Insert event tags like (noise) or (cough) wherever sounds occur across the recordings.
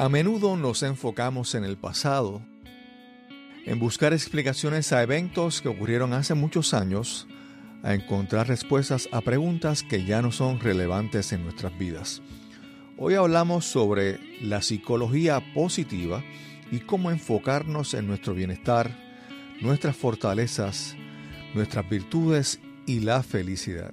A menudo nos enfocamos en el pasado, en buscar explicaciones a eventos que ocurrieron hace muchos años, a encontrar respuestas a preguntas que ya no son relevantes en nuestras vidas. Hoy hablamos sobre la psicología positiva y cómo enfocarnos en nuestro bienestar, nuestras fortalezas, nuestras virtudes y la felicidad.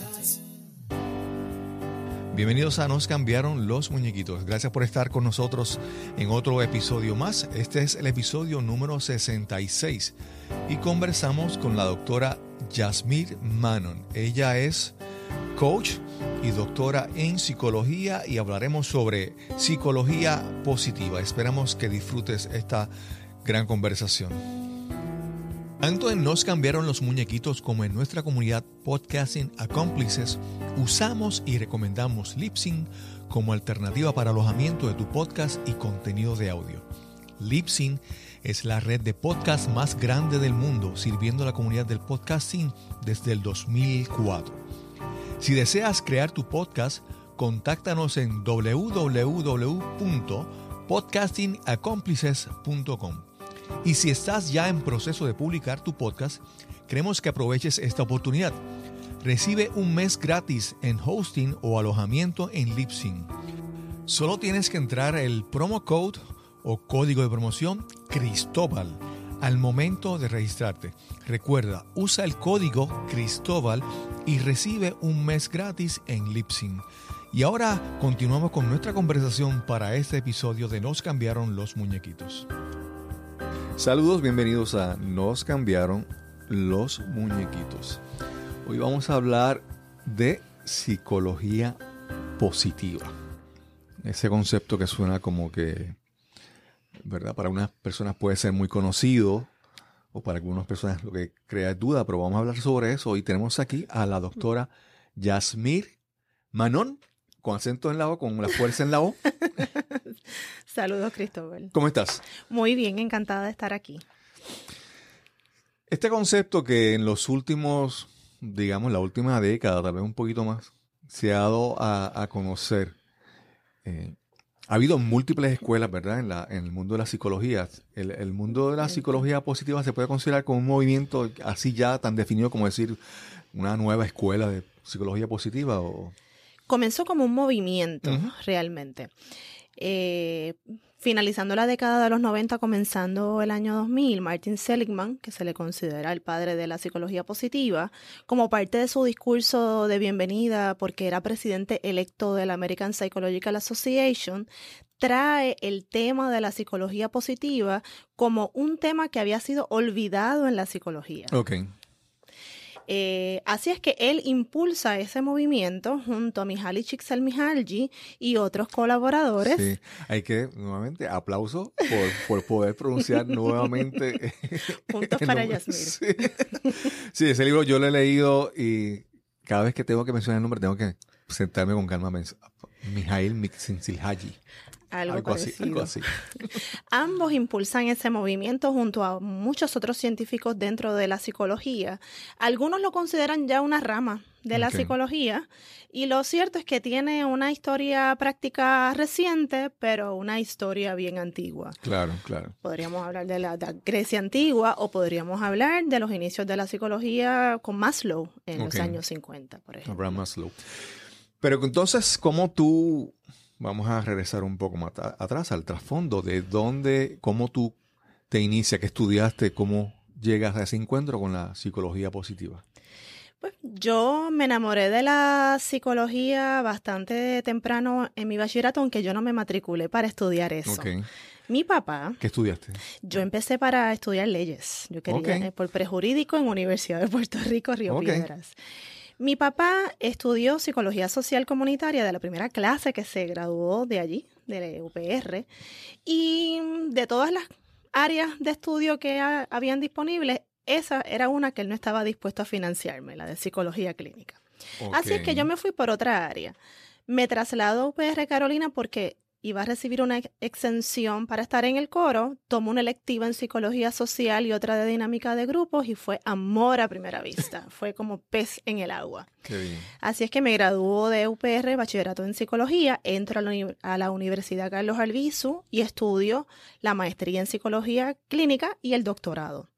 Bienvenidos a Nos cambiaron los muñequitos. Gracias por estar con nosotros en otro episodio más. Este es el episodio número 66 y conversamos con la doctora Yasmir Manon. Ella es coach y doctora en psicología y hablaremos sobre psicología positiva. Esperamos que disfrutes esta gran conversación. Tanto en Nos cambiaron los muñequitos como en nuestra comunidad Podcasting Accomplices, usamos y recomendamos Lipsyn como alternativa para alojamiento de tu podcast y contenido de audio. Lipsyn es la red de podcast más grande del mundo, sirviendo a la comunidad del podcasting desde el 2004. Si deseas crear tu podcast, contáctanos en www.podcastingaccomplices.com. Y si estás ya en proceso de publicar tu podcast, queremos que aproveches esta oportunidad. Recibe un mes gratis en hosting o alojamiento en Lipsyn. Solo tienes que entrar el promo code o código de promoción Cristóbal al momento de registrarte. Recuerda, usa el código Cristóbal y recibe un mes gratis en Lipsyn. Y ahora continuamos con nuestra conversación para este episodio de Nos cambiaron los muñequitos. Saludos, bienvenidos a Nos cambiaron los muñequitos. Hoy vamos a hablar de psicología positiva. Ese concepto que suena como que, ¿verdad? Para unas personas puede ser muy conocido o para algunas personas lo que crea duda, pero vamos a hablar sobre eso. Hoy tenemos aquí a la doctora Yasmir Manon, con acento en la O, con la fuerza en la O. (laughs) Saludos, Cristóbal. ¿Cómo estás? Muy bien, encantada de estar aquí. Este concepto que en los últimos, digamos, la última década, tal vez un poquito más, se ha dado a, conocer. Eh, ha habido múltiples escuelas, ¿verdad? En, la, en el mundo de la psicología. El, el, mundo de la psicología positiva se puede considerar como un movimiento así ya tan definido como decir una nueva escuela de psicología positiva o comenzó como un movimiento realmente. Eh, finalizando la década de los 90, comenzando el año 2000, Martin Seligman, que se le considera el padre de la psicología positiva, como parte de su discurso de bienvenida, porque era presidente electo de la American Psychological Association, trae el tema de la psicología positiva como un tema que había sido olvidado en la psicología. Eh, así es que él impulsa ese movimiento junto a Mihaly Csikszentmihalyi y otros colaboradores. Sí, hay que, nuevamente, aplauso por, poder pronunciar (laughs) nuevamente. Puntos para Yasmir. Sí. ese libro yo lo he leído y cada vez que tengo que mencionar el nombre tengo que sentarme con calma. Mihail Csikszentmihalyi. Algo, así, (laughs) Ambos impulsan ese movimiento junto a muchos otros científicos dentro de la psicología. Algunos lo consideran ya una rama de la psicología y lo cierto es que tiene una historia práctica reciente, pero una historia bien antigua. Claro, claro. Podríamos hablar de la, Grecia antigua o podríamos hablar de los inicios de la psicología con Maslow en los años 50, por ejemplo. Abraham Maslow. Pero entonces, ¿cómo tú vamos a regresar un poco más atrás al trasfondo de dónde, cómo tú te inicias, que estudiaste, cómo llegas a ese encuentro con la psicología positiva. Pues yo me enamoré de la psicología bastante temprano en mi bachillerato, aunque yo no me matriculé para estudiar eso. Mi papá. ¿Qué estudiaste? Yo empecé para estudiar leyes. Yo quería eh, por prejurídico en Universidad de Puerto Rico, Río Piedras. Mi papá estudió psicología social comunitaria de la primera clase que se graduó de allí, de la UPR, y de todas las áreas de estudio que habían disponibles, esa era una que él no estaba dispuesto a financiarme, la de psicología clínica. Así es que yo me fui por otra área. Me traslado a UPR Carolina porque iba a recibir una exención para estar en el coro, tomó una electiva en psicología social y otra de dinámica de grupos y fue amor a primera vista, (laughs) fue como pez en el agua. Así es que me graduó de UPR, bachillerato en psicología, entro a la, Universidad Carlos Albizu y estudio la maestría en psicología clínica y el doctorado.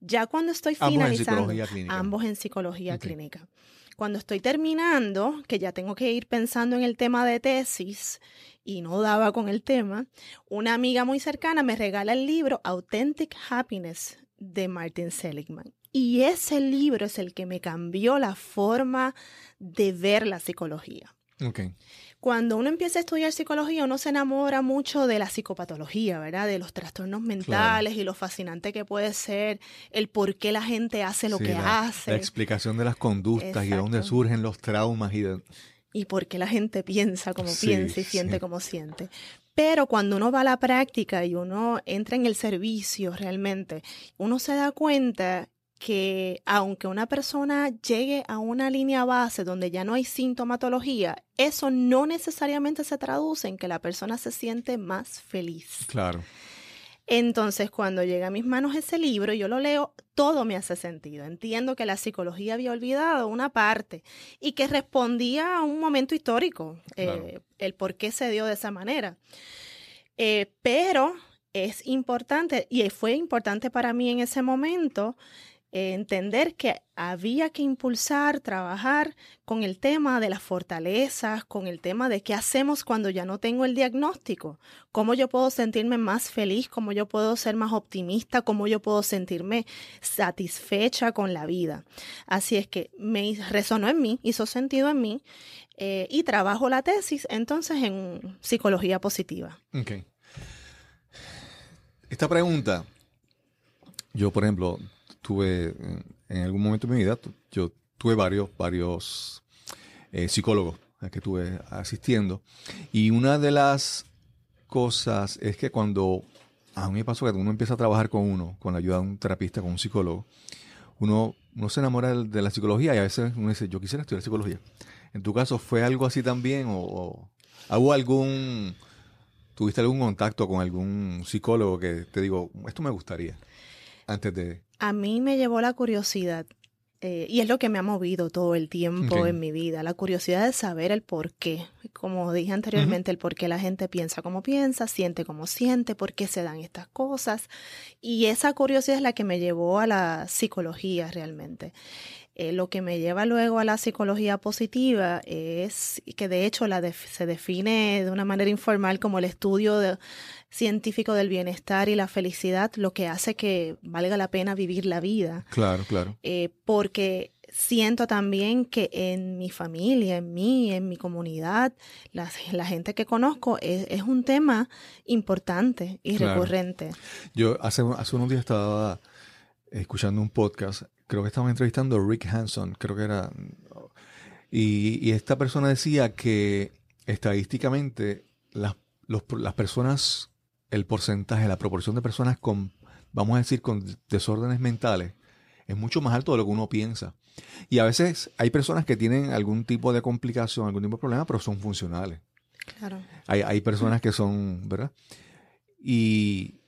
Ya cuando estoy finalizando, ambos en psicología clínica. Cuando estoy terminando, que ya tengo que ir pensando en el tema de tesis y no daba con el tema, una amiga muy cercana me regala el libro Authentic Happiness de Martin Seligman. Y ese libro es el que me cambió la forma de ver la psicología. Okay cuando uno empieza a estudiar psicología, uno se enamora mucho de la psicopatología, ¿verdad? De los trastornos mentales y lo fascinante que puede ser el por qué la gente hace lo que hace. La explicación de las conductas y de dónde surgen los traumas y Y por qué la gente piensa como piensa y siente como siente. Pero cuando uno va a la práctica y uno entra en el servicio realmente, uno se da cuenta que aunque una persona llegue a una línea base donde ya no hay sintomatología, eso no necesariamente se traduce en que la persona se siente más feliz. Claro. Entonces, cuando llega a mis manos ese libro, yo lo leo, todo me hace sentido. Entiendo que la psicología había olvidado una parte y que respondía a un momento histórico, eh, el por qué se dio de esa manera. Eh, pero es importante, y fue importante para mí en ese momento, entender que había que impulsar, trabajar con el tema de las fortalezas, con el tema de qué hacemos cuando ya no tengo el diagnóstico, cómo yo puedo sentirme más feliz, cómo yo puedo ser más optimista, cómo yo puedo sentirme satisfecha con la vida. Así es que me resonó en mí, hizo sentido en mí eh, y trabajo la tesis entonces en psicología positiva. Esta pregunta, yo por ejemplo, tuve, en algún momento de mi vida, yo tuve varios, varios eh, psicólogos que estuve asistiendo. Y una de las cosas es que cuando a mí me pasó que uno empieza a trabajar con uno, con la ayuda de un terapista, con un psicólogo, uno, uno se enamora de la psicología y a veces uno dice, yo quisiera estudiar psicología. En tu caso, ¿fue algo así también? ¿O, hubo algún, tuviste algún contacto con algún psicólogo que te digo, esto me gustaría? Antes de a mí me llevó la curiosidad, eh, y es lo que me ha movido todo el tiempo en mi vida, la curiosidad de saber el por qué. Como dije anteriormente, el por qué la gente piensa como piensa, siente como siente, por qué se dan estas cosas. Y esa curiosidad es la que me llevó a la psicología realmente. Eh, lo que me lleva luego a la psicología positiva es que de hecho la se define de una manera informal como el estudio científico del bienestar y la felicidad, lo que hace que valga la pena vivir la vida. Claro, claro. Eh, porque siento también que en mi familia, en mí, en mi comunidad, la, la gente que conozco, es, un tema importante y recurrente. Yo hace, hace unos días estaba escuchando un podcast creo que estaban entrevistando a Rick Hanson, creo que era. Y, esta persona decía que estadísticamente las, las personas, el porcentaje, la proporción de personas con, vamos a decir, con desórdenes mentales, es mucho más alto de lo que uno piensa. Y a veces hay personas que tienen algún tipo de complicación, algún tipo de problema, pero son funcionales. Claro. Hay, hay personas que son, ¿verdad? Y,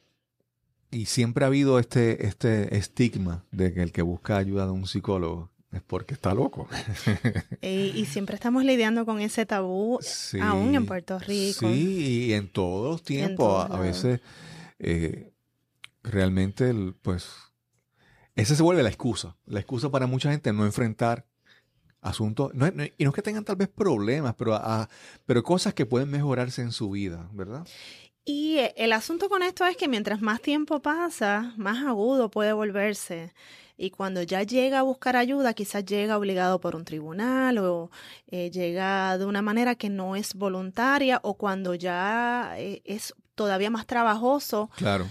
y siempre ha habido este, este estigma de que el que busca ayuda de un psicólogo es porque está loco. (laughs) y, siempre estamos lidiando con ese tabú, aún en Puerto Rico. Sí, y en todos los tiempos. a, veces, eh, realmente, pues, esa se vuelve la excusa. La excusa para mucha gente no enfrentar asuntos, y no es que tengan tal vez problemas, pero, pero cosas que pueden mejorarse en su vida, ¿verdad? Y eh, el asunto con esto es que mientras más tiempo pasa, más agudo puede volverse. Y cuando ya llega a buscar ayuda, quizás llega obligado por un tribunal o eh, llega de una manera que no es voluntaria o cuando ya eh, es todavía más trabajoso. Claro.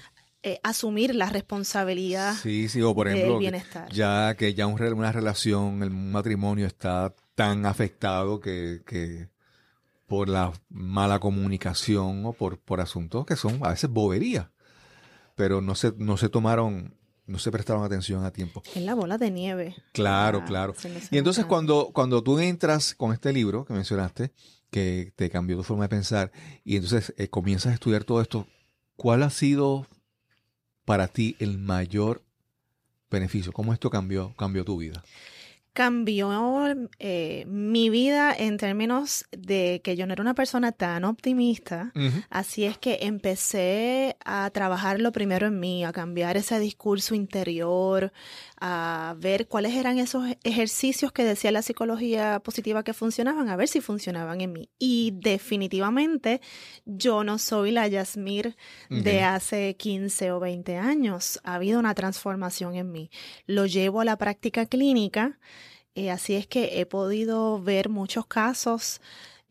asumir la responsabilidad sí, sí, o por ejemplo, del bienestar. Ya que ya una relación, el matrimonio está tan afectado que, que por la mala comunicación o por, por asuntos que son a veces boberías, pero no se, no se tomaron no se prestaron atención a tiempo. Es la bola de nieve. Claro, Ah, claro. Y entonces cuando, cuando tú entras con este libro que mencionaste, que te cambió tu forma de pensar, y entonces eh, comienzas a estudiar todo esto, ¿cuál ha sido para ti el mayor beneficio? ¿Cómo esto cambió, cambió tu vida? Cambió eh, mi vida en términos de que yo no era una persona tan optimista. Así es que empecé a trabajar lo primero en mí, a cambiar ese discurso interior, a ver cuáles eran esos ejercicios que decía la psicología positiva que funcionaban, a ver si funcionaban en mí. Y definitivamente yo no soy la Yasmir de hace 15 o 20 años. Ha habido una transformación en mí. Lo llevo a la práctica clínica. eh, así es que he podido ver muchos casos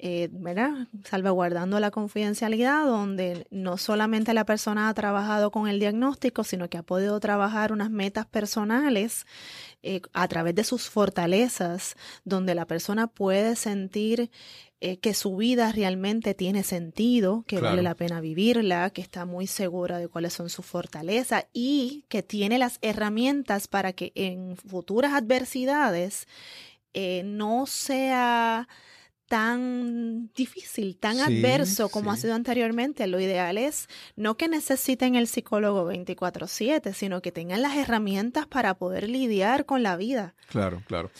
eh, ¿verdad? Salvaguardando la confidencialidad, donde no solamente la persona ha trabajado con el diagnóstico, sino que ha podido trabajar unas metas personales eh, a través de sus fortalezas, donde la persona puede sentir eh, que su vida realmente tiene sentido, que Claro. vale la pena vivirla, que está muy segura de cuáles son sus fortalezas y que tiene las herramientas para que en futuras adversidades eh, no sea tan difícil, tan Sí, adverso como ha sido anteriormente. Lo ideal es no que necesiten el psicólogo 24/7, sino que tengan las herramientas para poder lidiar con la vida. Claro, claro.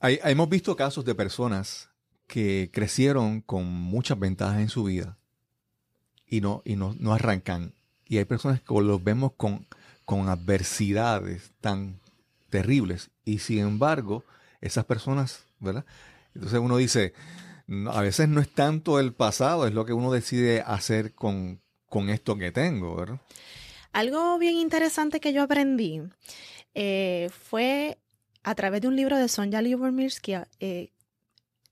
Hay- hemos visto casos de personas que crecieron con muchas ventajas en su vida y no, y no, no arrancan. Y hay personas que los vemos con, con adversidades tan terribles. Y sin embargo, esas personas, ¿verdad? Entonces uno dice, a veces no es tanto el pasado, es lo que uno decide hacer con, con esto que tengo, ¿verdad? Algo bien interesante que yo aprendí eh, fue a través de un libro de Sonja Lyubomirsky, eh, eh,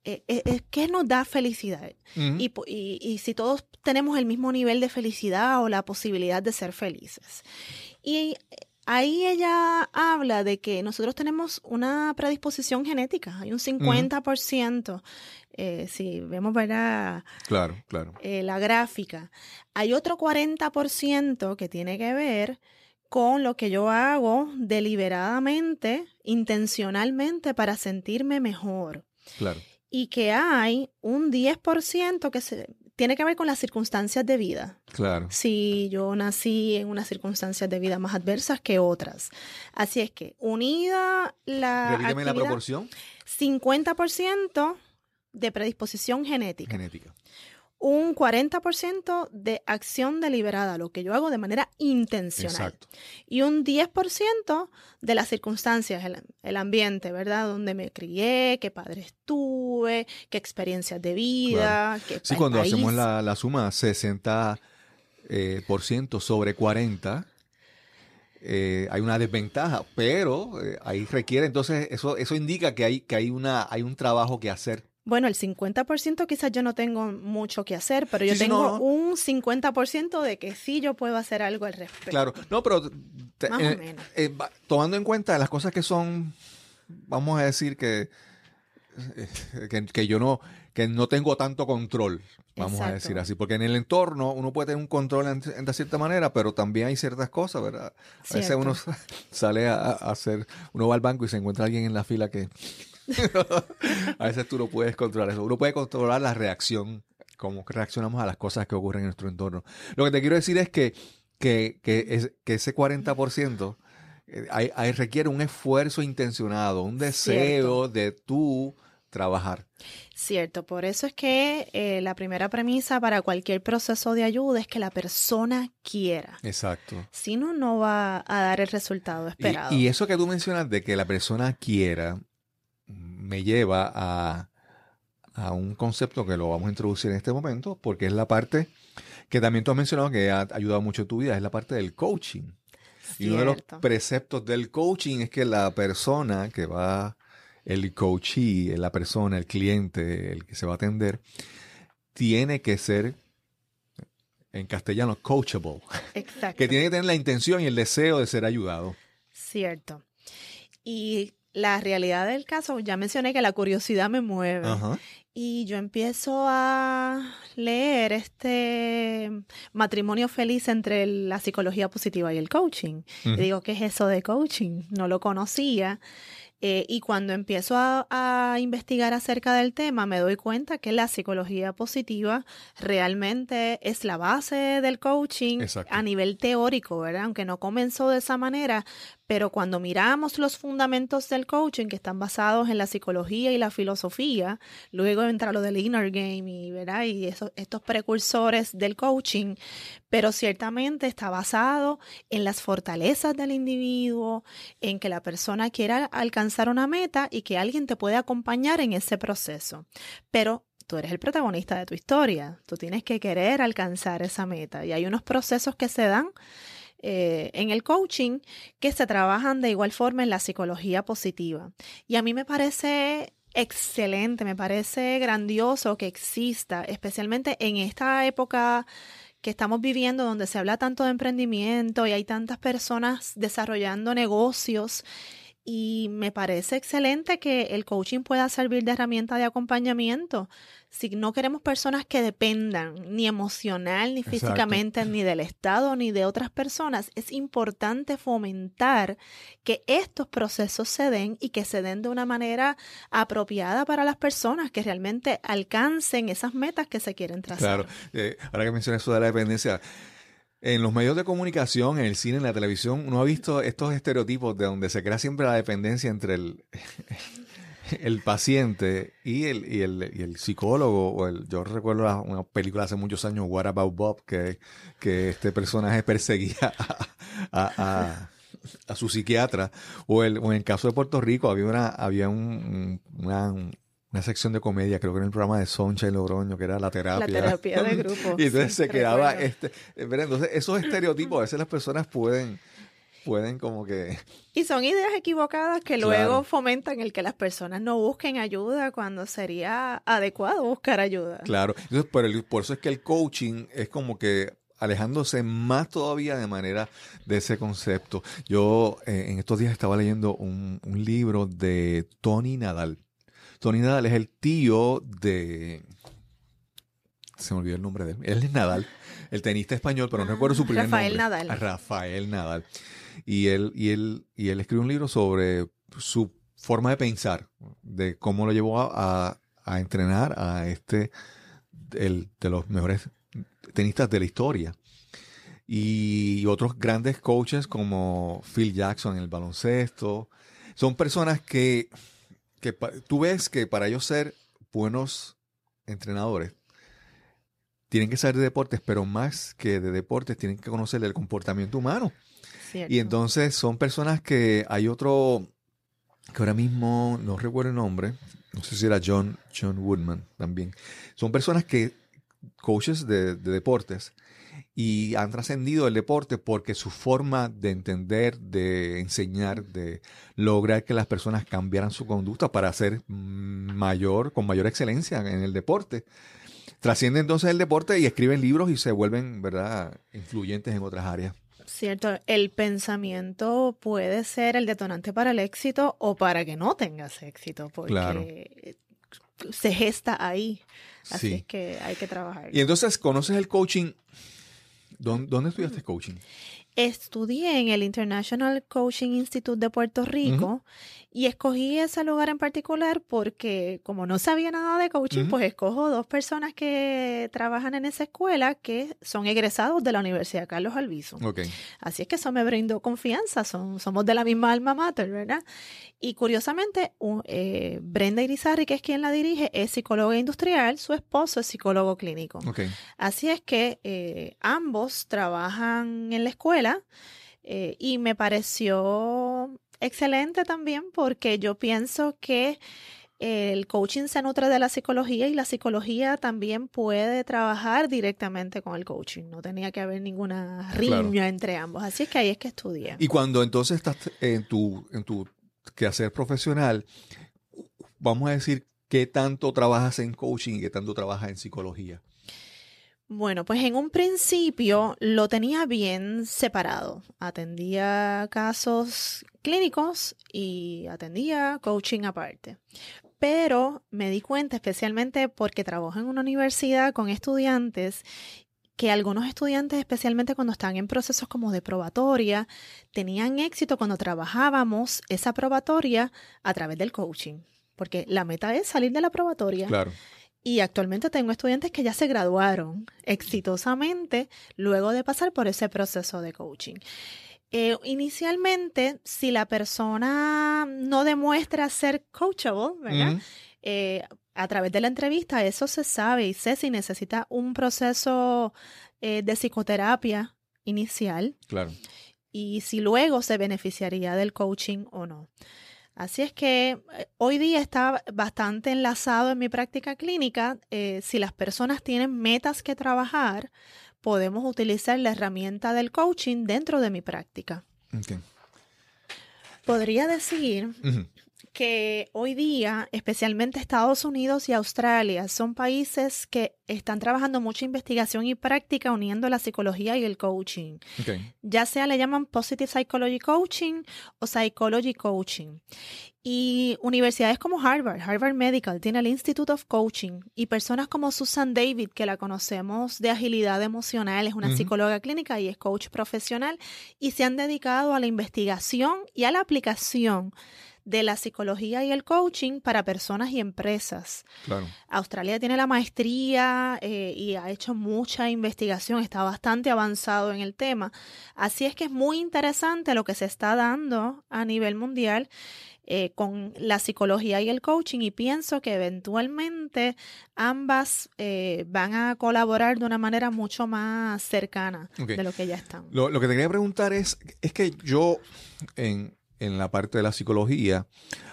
eh, eh, ¿qué nos da felicidad? Y, y- y si todos tenemos el mismo nivel de felicidad o la posibilidad de ser felices. Y ahí ella habla de que nosotros tenemos una predisposición genética, hay un 50%, eh, si vemos ¿verdad? Claro, claro. eh, la gráfica, hay otro 40% que tiene que ver con lo que yo hago deliberadamente, intencionalmente para sentirme mejor Claro. y que hay un 10% que se, tiene que ver con las circunstancias de vida. Claro. Si yo nací en unas circunstancias de vida más adversas que otras. Así es que unida la Repíteme la proporción 50% de predisposición genética, genética. Un 40% de acción deliberada, lo que yo hago de manera intencional Exacto. y un 10% de las circunstancias, el, el ambiente, ¿verdad? Donde me crié, qué padres tuve, qué experiencias de vida, qué Sí, cuando país. hacemos la, la suma 60 eh, por ciento sobre 40, eh, hay una desventaja, pero eh, ahí requiere, entonces eso, eso indica que hay, que hay, una, hay un trabajo que hacer. Bueno, el 50% quizás yo no tengo mucho que hacer, pero yo Sí, tengo no, no. un 50% de que sí yo puedo hacer algo al respecto. Claro, no, pero te- Más eh, o menos. eh, tomando en cuenta las cosas que son, vamos a decir que, eh, que, que yo no, que no tengo tanto control, vamos a decir así, porque en el entorno uno puede tener un control en, en de cierta manera, pero también hay ciertas cosas, ¿verdad? A veces uno (laughs) sale a, a hacer, uno va al banco y se encuentra alguien en la fila que (laughs) a veces tú no puedes controlar eso. Uno puede controlar la reacción, cómo reaccionamos a las cosas que ocurren en nuestro entorno. Lo que te quiero decir es que, que, que, es- que ese 40% eh, hay- hay- requiere un esfuerzo intencionado, un deseo de tú trabajar. Cierto, por eso es que eh, la primera premisa para cualquier proceso de ayuda es que la persona quiera. Exacto. Si no, no va a dar el resultado esperado. Y, y eso que tú mencionas de que la persona quiera me lleva a, a un concepto que lo vamos a introducir en este momento, porque es la parte que también tú has mencionado que ha ayudado mucho en tu vida, es la parte del coaching. Y uno de los preceptos del coaching es que la persona que va, el coachee, la persona, el cliente, el que se va a atender, tiene que ser, en castellano, coachable. Exacto. Que tiene que tener la intención y el deseo de ser ayudado. Cierto. Y la realidad del caso, ya mencioné que la curiosidad me mueve. Ajá. y yo empiezo a leer este matrimonio feliz entre la psicología positiva y el coaching. Y digo, ¿qué es eso de coaching? No lo conocía. Eh, y cuando empiezo a, investigar acerca del tema, me doy cuenta que la psicología positiva realmente es la base del coaching a nivel teórico, ¿verdad? Aunque no comenzó de esa manera, pero cuando miramos los fundamentos del coaching que están basados en la psicología y la filosofía, luego entra lo del inner game y, ¿verdad? y estos precursores del coaching, pero ciertamente está basado en las fortalezas del individuo, en que la persona quiera alcanzar una meta y que alguien te puede acompañar en ese proceso. Pero tú eres el protagonista de tu historia, tú tienes que querer alcanzar esa meta y hay unos procesos que se dan eh, en el coaching que se trabajan de igual forma en la psicología positiva. Y a mí me parece excelente, me parece grandioso que exista, especialmente en esta época que estamos viviendo donde se habla tanto de emprendimiento y hay tantas personas desarrollando negocios y me parece excelente que el coaching pueda servir de herramienta de acompañamiento. Si no queremos personas que dependan ni emocional, ni físicamente, ni del Estado, ni de otras personas, es importante fomentar que estos procesos se den y que se den de una manera apropiada para las personas, que realmente alcancen esas metas que se quieren trazar. Claro, eh, ahora que mencionas eso de la dependencia, en los medios de comunicación, en el cine, en la televisión, uno ha visto estos estereotipos de donde se crea siempre la dependencia entre el, el paciente y el, y el, y el psicólogo. O el, yo recuerdo una película hace muchos años, What About Bob, que, que este personaje (laughs) perseguía a, a, su psiquiatra. O, el, o en el caso de Puerto Rico había una, había un, una, una sección de comedia, creo que en el programa de Soncha y Logroño, que era la terapia. La terapia de grupo. (laughs) y entonces se quedaba este. Entonces, esos estereotipos, a veces las personas pueden, pueden como que. (laughs) Y son ideas equivocadas que luego fomentan el que las personas no busquen ayuda cuando sería adecuado buscar ayuda. Claro. Entonces, por, el, por eso es que el coaching es como que alejándose más todavía de manera de ese concepto. Yo eh, en estos días estaba leyendo un, un libro de Tony Nadal Tony Nadal es el tío de. Se me olvidó el nombre de él. Él es Nadal, el tenista español, pero no recuerdo su primer Rafael nombre. Nadal. Rafael Nadal. Y él, y él, y él escribe un libro sobre su forma de pensar, de cómo lo llevó a, a entrenar a este, el, de los mejores tenistas de la historia. Y otros grandes coaches como Phil Jackson en el baloncesto. Son personas que que tú ves que para ellos ser buenos entrenadores, tienen que saber de deportes, pero más que de deportes, tienen que conocer el comportamiento humano. Y entonces son personas que hay otro, que ahora mismo no recuerdo el nombre, no sé si era John, John Woodman también. Son personas que, coaches de deportes, y han trascendido el deporte porque su forma de entender, de enseñar, de lograr que las personas cambiaran su conducta para ser mayor, con mayor excelencia en el deporte. Trascienden entonces el deporte y escriben libros y se vuelven, ¿verdad?, influyentes en otras áreas. Cierto, el pensamiento puede ser el detonante para el éxito o para que no tengas éxito, porque se gesta ahí. Así es que hay que trabajar. Y entonces conoces el coaching ¿Dónde, estudiaste coaching? Estudié en el International Coaching Institute de Puerto Rico y escogí ese lugar en particular porque como no sabía nada de coaching, pues escojo dos personas que trabajan en esa escuela que son egresados de la Universidad Carlos Alviso. Así es que eso me brindó confianza, son, somos de la misma alma mater, ¿verdad? Y curiosamente, eh, Brenda Irizarry, que es quien la dirige, es psicóloga industrial, su esposo es psicólogo clínico. Así es que eh, ambos trabajan en la escuela eh, y me pareció excelente también porque yo pienso que el coaching se nutre de la psicología y la psicología también puede trabajar directamente con el coaching. No tenía que haber ninguna riña entre ambos. Así es que ahí es que estudié. Y cuando entonces estás en tu, en tu quehacer profesional, vamos a decir, ¿qué tanto trabajas en coaching y qué tanto trabajas en psicología? Bueno, pues en un principio lo tenía bien separado. Atendía casos clínicos y atendía coaching aparte. pero me di cuenta, especialmente porque trabajo en una universidad con estudiantes, que algunos estudiantes, especialmente cuando están en procesos como de probatoria, tenían éxito cuando trabajábamos esa probatoria a través del coaching, porque la meta es salir de la probatoria. Claro. Y actualmente tengo estudiantes que ya se graduaron exitosamente luego de pasar por ese proceso de coaching. Eh, inicialmente, si la persona no demuestra ser coachable, ¿verdad? Eh, a través de la entrevista eso se sabe y sé si necesita un proceso eh, de psicoterapia inicial. Claro. Y si luego se beneficiaría del coaching o no. Así es que hoy día está bastante enlazado en mi práctica clínica. si las personas tienen metas que trabajar, podemos utilizar la herramienta del coaching dentro de mi práctica. Podría decir que hoy día, especialmente Estados Unidos y Australia, son países que están trabajando mucha investigación y práctica uniendo la psicología y el coaching. Ya sea le llaman Positive Psychology Coaching o Psychology Coaching. Y universidades como Harvard, Harvard Medical, tiene el Institute of Coaching y personas como Susan David, que la conocemos de agilidad emocional, es una psicóloga clínica y es coach profesional, y se han dedicado a la investigación y a la aplicación de la psicología y el coaching para personas y empresas. Australia tiene la maestría eh, y ha hecho mucha investigación, está bastante avanzado en el tema. Así es que es muy interesante lo que se está dando a nivel mundial. Eh, con la psicología y el coaching y pienso que eventualmente ambas eh, van a colaborar de una manera mucho más cercana de lo que ya están. Lo, lo, que te quería preguntar es, es que yo en, en la parte de la psicología,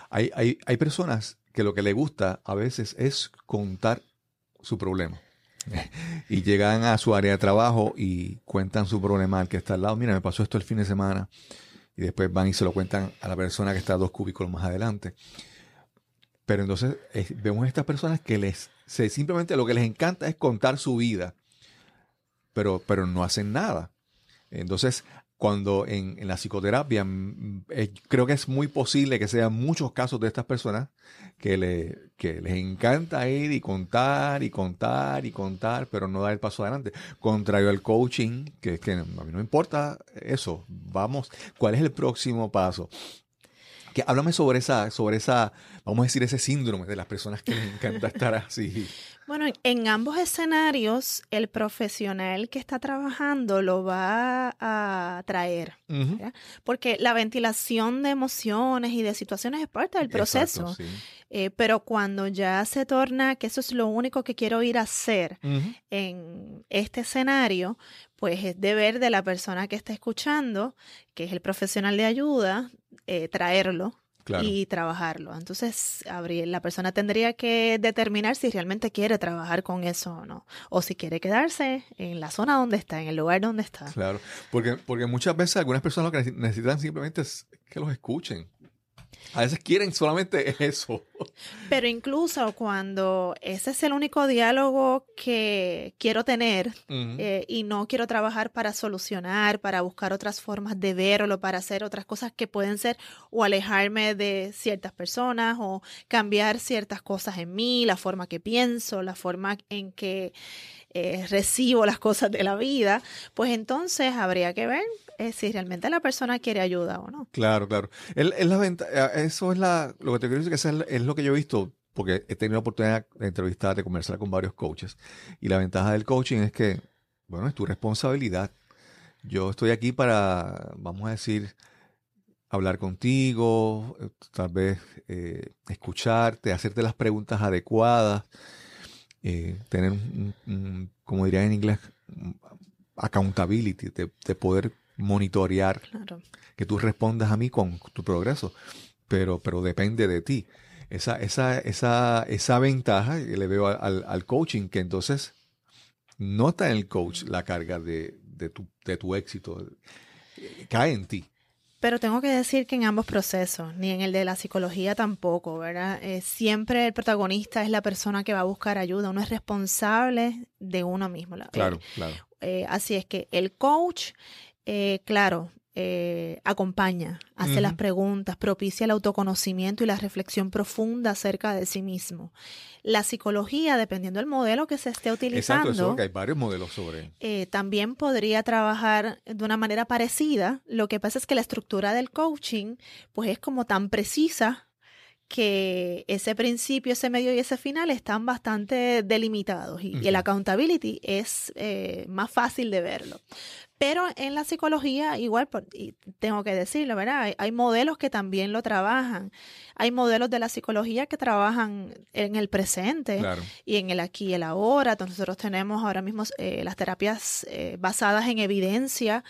hay, hay, hay personas que lo que le gusta a veces es contar su problema. (laughs) y llegan a su área de trabajo y cuentan su problema al que está al lado. Mira, me pasó esto el fin de semana. Y después van y se lo cuentan a la persona que está dos cúbicos más adelante. Pero entonces vemos a estas personas que les se, simplemente lo que les encanta es contar su vida, pero, pero no hacen nada. Entonces cuando en, la psicoterapia mm, creo que es muy posible que sean muchos casos de estas personas que, le, que les encanta ir y contar y contar y contar, pero no dar el paso adelante. Contrario al coaching, que, que a mí no me importa eso, vamos, ¿cuál es el próximo paso? Que, háblame sobre esa, sobre esa, vamos a decir, ese síndrome de las personas que les encanta (laughs) estar así. Bueno, en ambos escenarios, el profesional que está trabajando lo va a traer, porque la ventilación de emociones y de situaciones es parte del proceso. Eh, pero cuando ya se torna que eso es lo único que quiero ir a hacer en este escenario, pues es deber de la persona que está escuchando, que es el profesional de ayuda, eh, traerlo y trabajarlo. Entonces, la persona tendría que determinar si realmente quiere trabajar con eso o no, o si quiere quedarse en la zona donde está, en el lugar donde está. Claro, porque, porque muchas veces algunas personas lo que necesitan simplemente es que los escuchen. A veces quieren solamente (laughs) eso. Pero incluso cuando ese es el único diálogo que quiero tener eh, y no quiero trabajar para solucionar, para buscar otras formas de verlo, para hacer otras cosas que pueden ser o alejarme de ciertas personas o cambiar ciertas cosas en mí, la forma que pienso, la forma en que eh, recibo las cosas de la vida, pues entonces habría que ver eh, si realmente la persona quiere ayuda o no. Claro, claro. Es, la eh, eso es la, lo que te quiero decir que es, lo que yo he visto, porque he tenido la oportunidad de entrevistar, de conversar con varios coaches, y la ventaja del coaching es que, bueno, es tu responsabilidad. Yo estoy aquí para, vamos a decir, hablar contigo, tal vez escucharte, hacerte las preguntas adecuadas eh, tener, un, como diría en inglés, accountability, de, poder monitorear que tú respondas a mí con tu progreso, pero, pero depende de ti. Esa, esa, esa, esa ventaja que le veo al, al, coaching, que entonces no está en el coach la carga de, de, tu, de tu éxito, cae en ti. Pero tengo que decir que en ambos procesos, ni en el de la psicología tampoco, ¿verdad? Eh, siempre el protagonista es la persona que va a buscar ayuda, uno es responsable de uno mismo. Claro, claro. Eh, así es que el coach, eh, claro, eh, acompaña, hace las preguntas, propicia el autoconocimiento y la reflexión profunda acerca de sí mismo. La psicología, dependiendo del modelo que se esté utilizando, Exacto, que hay varios modelos sobre. Eh, también podría trabajar de una manera parecida. Lo que pasa es que la estructura del coaching, pues es como tan precisa que ese principio, ese medio y ese final están bastante delimitados y, el accountability es eh, más fácil de verlo. Pero en la psicología, igual, tengo que decirlo, ¿verdad? Hay, modelos que también lo trabajan. Hay modelos de la psicología que trabajan en el presente y en el aquí y el ahora. nosotros tenemos ahora mismo eh, las terapias eh, basadas en evidencia,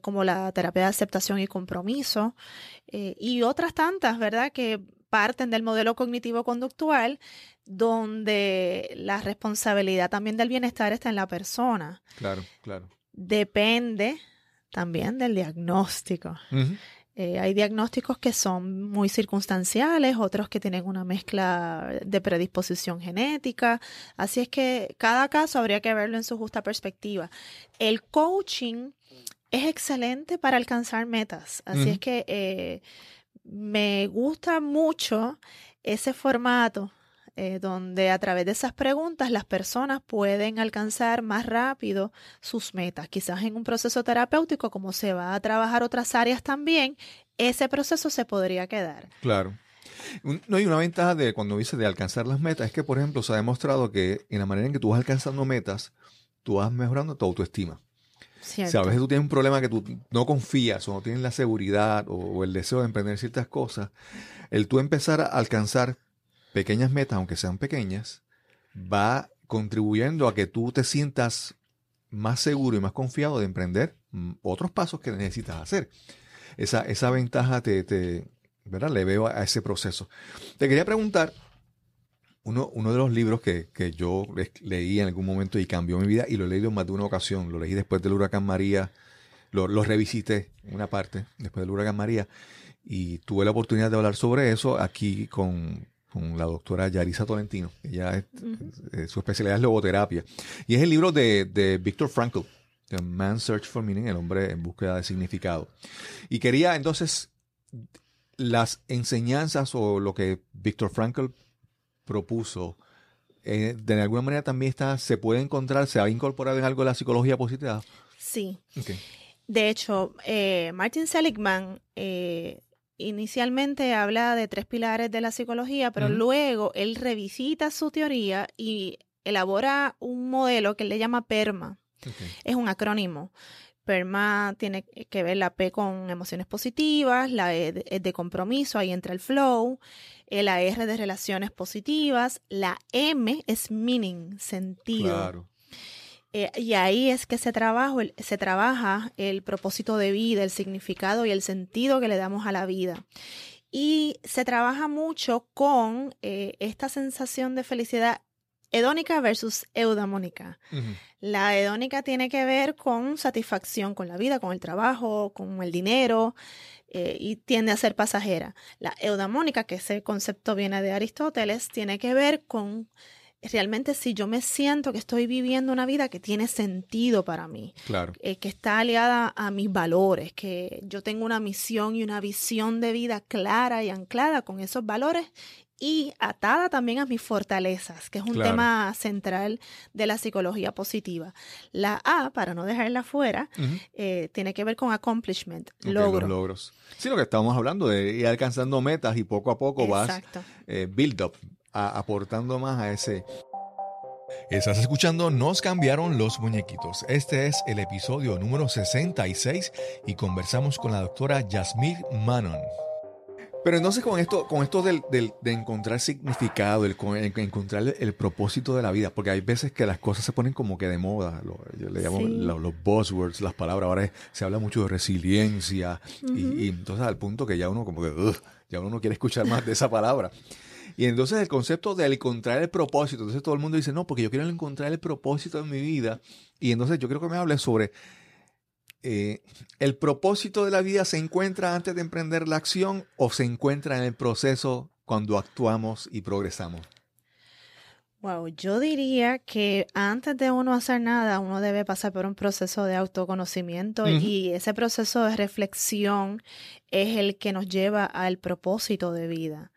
como la terapia de aceptación y compromiso, y otras tantas, ¿verdad? Que parten del modelo cognitivo-conductual, donde la responsabilidad también del bienestar está en la persona. Claro, claro. Depende también del diagnóstico. Eh, hay diagnósticos que son muy circunstanciales, otros que tienen una mezcla de predisposición genética. Así es que cada caso habría que verlo en su justa perspectiva. El coaching es excelente para alcanzar metas. Así es que eh, me gusta mucho ese formato eh, donde a través de esas preguntas las personas pueden alcanzar más rápido sus metas. Quizás en un proceso terapéutico, como se va a trabajar otras áreas también, ese proceso se podría quedar. Claro. No hay una ventaja de cuando dice de alcanzar las metas, es que, por ejemplo, se ha demostrado que en la manera en que tú vas alcanzando metas, tú vas mejorando tu autoestima. Si a veces tú tienes un problema que tú no confías o no tienes la seguridad o, el deseo de emprender ciertas cosas, el tú empezar a alcanzar pequeñas metas, aunque sean pequeñas, va contribuyendo a que tú te sientas más seguro y más confiado de emprender mm, otros pasos que necesitas hacer. Esa, esa ventaja te, te, ¿verdad? le veo a ese proceso. Te quería preguntar, uno, uno de los libros que, yo leí en algún momento y cambió mi vida, y lo he leído en más de una ocasión, lo leí después del huracán María, lo, lo revisité una parte después del huracán María, y tuve la oportunidad de hablar sobre eso aquí con, la doctora Yarisa Tolentino. Ella es, su especialidad es logoterapia. Y es el libro de, de Viktor Frankl, The Man's Search for Meaning, el hombre en búsqueda de significado. Y quería entonces las enseñanzas o lo que Viktor Frankl propuso, eh, de alguna manera también está, se puede encontrar, se ha incorporado en algo de la psicología positiva. Sí. De hecho, eh, Martin Seligman eh, inicialmente habla de tres pilares de la psicología, pero luego él revisita su teoría y elabora un modelo que él le llama PERMA. Es un acrónimo. PERMA tiene que ver la P con emociones positivas, la E de, de compromiso, ahí entra el flow, la R de relaciones positivas, la M es meaning, sentido. Claro. Eh, y ahí es que se trabaja, se trabaja el propósito de vida, el significado y el sentido que le damos a la vida. Y se trabaja mucho con eh, esta sensación de felicidad hedónica versus eudamónica. La hedónica tiene que ver con satisfacción con la vida, con el trabajo, con el dinero, eh, y tiende a ser pasajera. La eudamónica, que ese concepto viene de Aristóteles, tiene que ver con realmente si yo me siento que estoy viviendo una vida que tiene sentido para mí, claro. Eh, que está aliada a mis valores, que yo tengo una misión y una visión de vida clara y anclada con esos valores y atada también a mis fortalezas, que es un tema central de la psicología positiva. La A, para no dejarla fuera, eh, tiene que ver con accomplishment, logro. logros. Sí, lo que estamos hablando de ir alcanzando metas y poco a poco vas eh, build up, aportando más a ese... Estás escuchando Nos cambiaron los muñequitos. Este es el episodio número 66 y conversamos con la doctora Yasmir Manon. Pero entonces con esto, con esto del, de encontrar significado, el, encontrar el, propósito de la vida, porque hay veces que las cosas se ponen como que de moda, yo le llamo los, buzzwords, las palabras, ahora se habla mucho de resiliencia, y, entonces al punto que ya uno como que, ya uno no quiere escuchar más de esa palabra. Y entonces el concepto de encontrar el propósito, entonces todo el mundo dice, no, porque yo quiero encontrar el propósito en mi vida, y entonces yo creo que me hable sobre eh, ¿el propósito de la vida se encuentra antes de emprender la acción o se encuentra en el proceso cuando actuamos y progresamos? Wow, yo diría que antes de uno hacer nada, uno debe pasar por un proceso de autoconocimiento y ese proceso de reflexión es el que nos lleva al propósito de vida.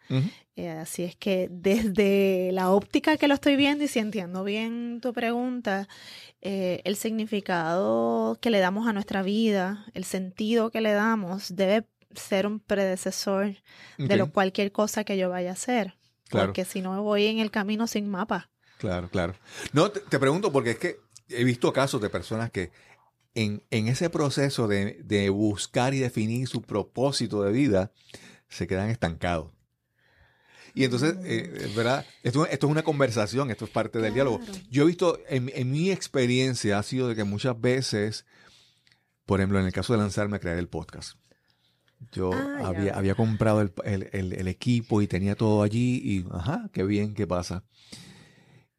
Eh, así es que desde la óptica que lo estoy viendo y si entiendo bien tu pregunta, eh, el significado que le damos a nuestra vida, el sentido que le damos, debe ser un predecesor de lo cualquier cosa que yo vaya a hacer. Porque si no voy en el camino sin mapa. Claro, claro. No, te, pregunto porque es que he visto casos de personas que en, ese proceso de, buscar y definir su propósito de vida se quedan estancados. Y entonces, eh, ¿verdad? Esto, es una conversación, esto es parte del diálogo. Yo he visto, en, mi experiencia ha sido de que muchas veces, por ejemplo, en el caso de lanzarme a crear el podcast, yo ah, había, había, comprado el, equipo y tenía todo allí y, ajá, qué bien, qué pasa.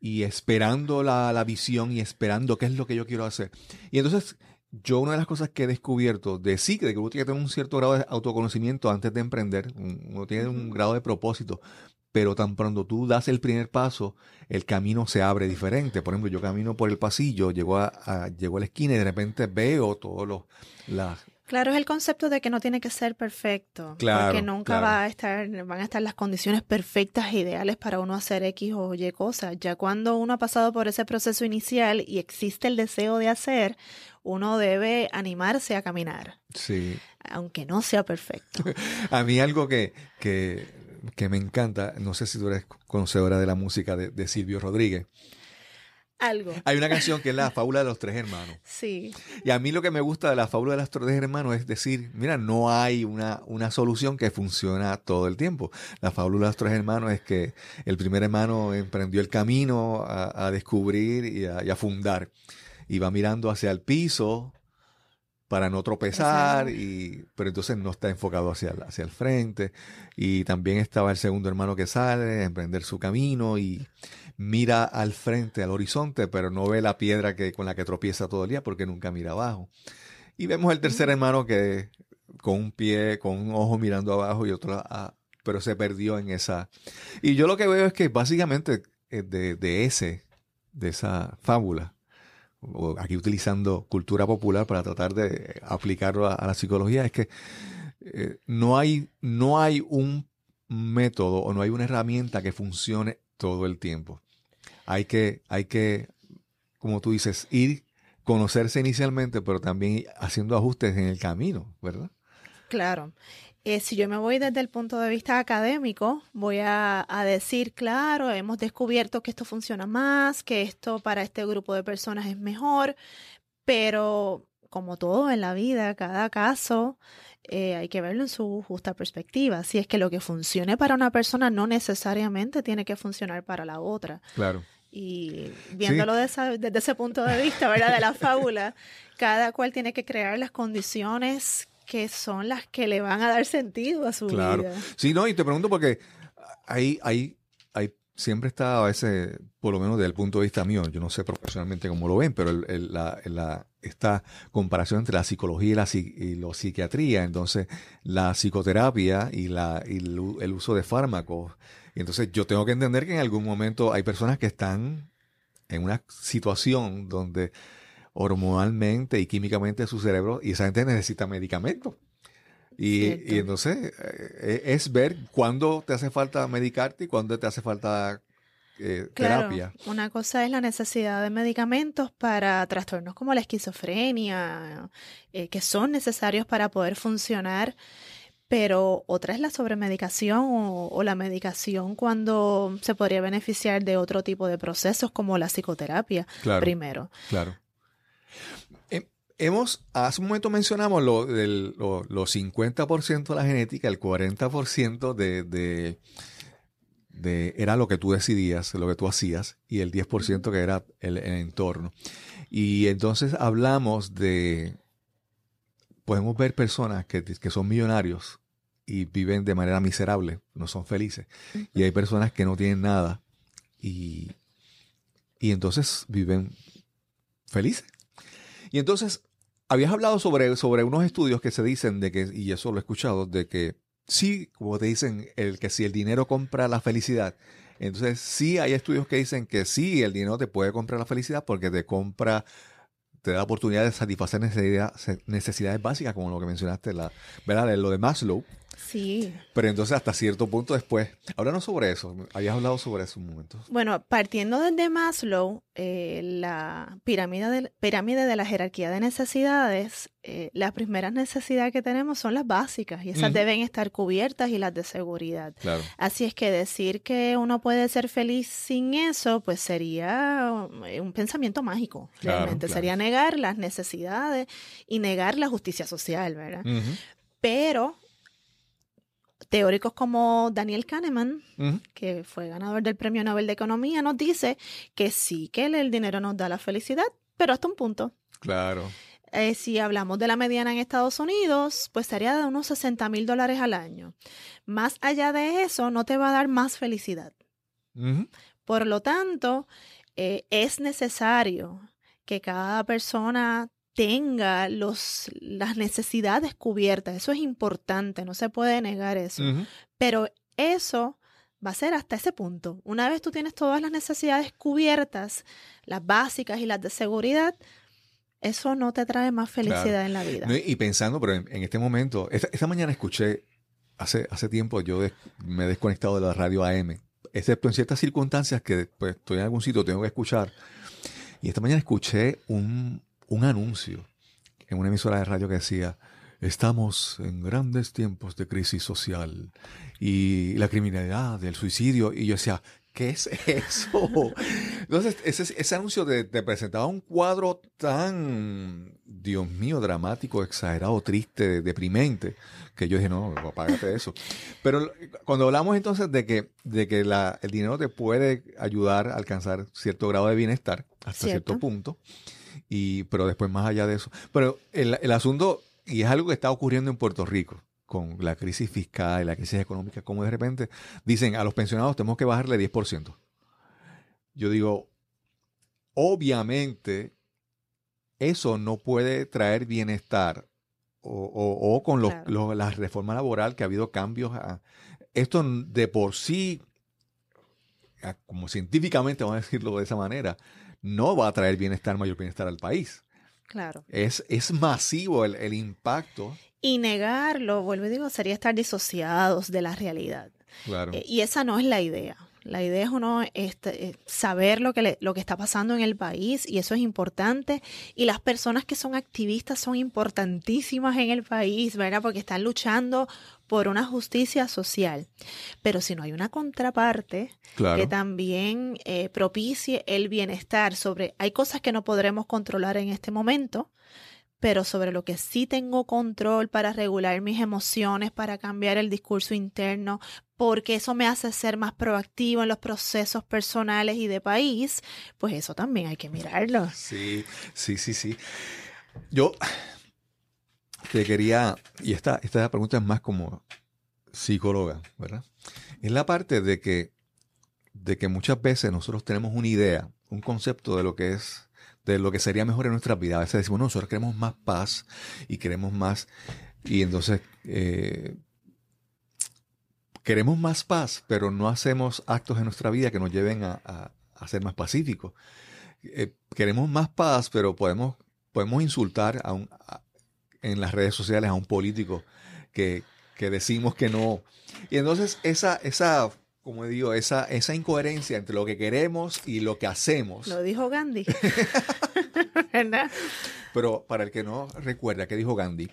Y esperando la, visión y esperando qué es lo que yo quiero hacer. Y entonces, yo una de las cosas que he descubierto de sí, de que uno tiene que tener un cierto grado de autoconocimiento antes de emprender, uno tiene un grado de propósito, pero tan pronto tú das el primer paso, el camino se abre diferente. Por ejemplo, yo camino por el pasillo, llego a, llego a la esquina y de repente veo todos los, las Claro, es el concepto de que no tiene que ser perfecto. Claro. Porque nunca va a estar, van a estar las condiciones perfectas, ideales para uno hacer X o Y cosas. Ya cuando uno ha pasado por ese proceso inicial y existe el deseo de hacer, uno debe animarse a caminar. Sí. Aunque no sea perfecto. (laughs) a mí algo que, que, que, me encanta, no sé si tú eres conocedora de la música de, de Silvio Rodríguez. Algo. Hay una canción que es la (laughs) fábula de los tres hermanos. Sí. Y a mí lo que me gusta de la fábula de los tres hermanos es decir, mira, no hay una, una solución que funciona todo el tiempo. La fábula de los tres hermanos es que el primer hermano emprendió el camino a, descubrir y a, fundar. Y va mirando hacia el piso para no tropezar, y, pero entonces no está enfocado hacia, hacia el frente. Y también estaba el segundo hermano que sale a emprender su camino y mira al frente, al horizonte, pero no ve la piedra que, con la que tropieza todo el día porque nunca mira abajo. Y vemos el tercer hermano que con un pie, con un ojo mirando abajo y otro, pero se perdió en esa. Y yo lo que veo es que básicamente eh, de, de ese, de esa fábula, aquí utilizando cultura popular para tratar de aplicarlo a, la psicología, es que eh, no, hay, no hay un método o no hay una herramienta que funcione todo el tiempo hay que, hay que, como tú dices, ir, conocerse inicialmente, pero también haciendo ajustes en el camino, ¿verdad? Claro. Eh, si yo me voy desde el punto de vista académico, voy a, decir, claro, hemos descubierto que esto funciona más, que esto para este grupo de personas es mejor, pero como todo en la vida, cada caso eh, hay que verlo en su justa perspectiva. Si es que lo que funcione para una persona no necesariamente tiene que funcionar para la otra. Claro. Y viéndolo desde ese punto de vista, ¿verdad? De la fábula, (laughs) cada cual tiene que crear las condiciones que son las que le van a dar sentido a su claro. vida. Sí, no, y te pregunto porque hay, hay, hay, siempre está a veces, por lo menos desde el punto de vista mío, yo no sé profesionalmente cómo lo ven, pero el, la, la, esta comparación entre la psicología y la, y la psiquiatría, entonces la psicoterapia y, la, y el uso de fármacos y entonces yo tengo que entender que en algún momento hay personas que están en una situación donde hormonalmente y químicamente su cerebro, y esa gente necesita medicamentos. Y, entonces eh, es ver cuándo te hace falta medicarte y cuándo te hace falta eh, terapia. Una cosa es la necesidad de medicamentos para trastornos como la esquizofrenia, eh, que son necesarios para poder funcionar pero otra es la sobremedicación o, o, la medicación cuando se podría beneficiar de otro tipo de procesos como la psicoterapia primero. Claro. Em, hemos, hace un momento mencionamos lo, del, lo, los 50% de la genética, el 40% de, de, de, era lo que tú decidías, lo que tú hacías, y el 10% que era el entorno. Y entonces hablamos de podemos ver personas que, son millonarios y viven de manera miserable, no son felices. Y hay personas que no tienen nada y, y entonces viven felices. Y entonces, habías hablado sobre, sobre unos estudios que se dicen de que, y eso lo he escuchado, de que sí, como te dicen, el que si el dinero compra la felicidad, Entonces, sí hay estudios que dicen que sí, el dinero te puede comprar la felicidad porque te compra, te da oportunidad de satisfacer necesidades, necesidades básicas, como lo que mencionaste, la, ¿verdad? Lo de Maslow. Sí. Pero entonces hasta cierto punto después, no sobre eso, habías hablado sobre eso un momento. Bueno, partiendo desde Maslow, eh, la pirámide de, pirámide de la jerarquía de necesidades, eh, las primeras necesidades que tenemos son las básicas y esas deben estar cubiertas y las de seguridad. Claro. Así es que decir que uno puede ser feliz sin eso, pues sería eh, un pensamiento mágico, realmente. Sería negar las necesidades y negar la justicia social, ¿verdad? Pero teóricos como Daniel Kahneman, que fue ganador del Premio Nobel de Economía, nos dice que sí, que el dinero nos da la felicidad, pero hasta un punto. Claro. Eh, si hablamos de la mediana en Estados Unidos, pues sería de unos 60 mil dólares al año. Más allá de eso, no te va a dar más felicidad. Por lo tanto, eh, es necesario que cada persona tenga los, las necesidades cubiertas. Eso es importante, no se puede negar eso. Pero eso va a ser hasta ese punto. Una vez tú tienes todas las necesidades cubiertas, las básicas y las de seguridad, eso no te trae más felicidad en la vida. y pensando, pero en, este momento, esta, mañana escuché, hace, hace tiempo yo me he desconectado de la radio AM, excepto en ciertas circunstancias que pues, estoy en algún sitio, tengo que escuchar. Y esta mañana escuché un, un anuncio en una emisora de radio que decía, estamos en grandes tiempos de crisis social y la criminalidad, el suicidio, y yo decía, ¿qué es eso? (laughs) Entonces, ese, ese anuncio te, presentaba un cuadro tan, Dios mío, dramático, exagerado, triste, deprimente, que yo dije, no, apágate eso. Pero cuando hablamos entonces de que, de que la, el dinero te puede ayudar a alcanzar cierto grado de bienestar, hasta cierto punto, y, pero después más allá de eso. Pero el, el asunto, y es algo que está ocurriendo en Puerto Rico, con la crisis fiscal y la crisis económica, como de repente dicen a los pensionados tenemos que bajarle 10%. Yo digo, obviamente eso no puede traer bienestar o, o, con la reforma laboral que ha habido cambios. A, esto de por sí, como científicamente vamos a decirlo de esa manera, no va a traer bienestar, mayor bienestar al país. Claro. Es, es masivo el, el impacto. Y negarlo, vuelvo y digo, sería estar disociados de la realidad. Claro. Eh, y esa no es la idea. La idea es uno este, eh, saber lo que, lo que está pasando en el país y eso es importante. Y las personas que son activistas son importantísimas en el país, ¿verdad? Porque están luchando por una justicia social. Pero si no hay una contraparte que también eh, propicie el bienestar sobre, hay cosas que no podremos controlar en este momento, pero sobre lo que sí tengo control para regular mis emociones, para cambiar el discurso interno, porque eso me hace ser más proactivo en los procesos personales y de país, pues eso también hay que mirarlo. Sí, sí, sí, sí. Yo te quería, y esta, esta pregunta es más como psicóloga, ¿verdad? Es la parte de que, de que muchas veces nosotros tenemos una idea, un concepto de lo que es de lo que sería mejor en nuestra vida. A veces decimos, nosotros queremos más paz y queremos más, y entonces eh, queremos más paz, pero no hacemos actos en nuestra vida que nos lleven a, ser más pacíficos. Eh, queremos más paz, pero podemos, podemos insultar a un, en las redes sociales a un político que, que decimos que no. Y entonces esa, esa como digo, esa, esa incoherencia entre lo que queremos y lo que hacemos. Lo dijo Gandhi. (laughs) (laughs) ¿Verdad? Pero para el que no recuerda, ¿qué dijo Gandhi?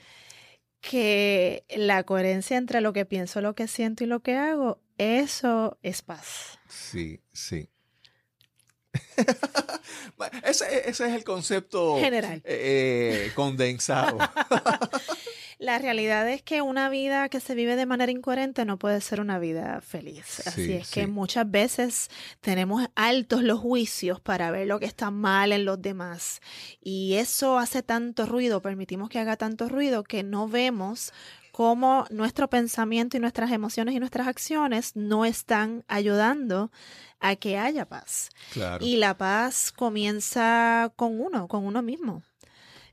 Que la coherencia entre lo que pienso, lo que siento y lo que hago, eso es paz. Sí, sí. (laughs) ese, es el concepto general eh, eh, condensado. (laughs) La realidad es que una vida que se vive de manera incoherente no puede ser una vida feliz. Así es que muchas veces tenemos altos los juicios para ver lo que está mal en los demás. Y eso hace tanto ruido, permitimos que haga tanto ruido que no vemos cómo nuestro pensamiento y nuestras emociones y nuestras acciones no están ayudando a que haya paz. Y la paz comienza con uno, con uno mismo.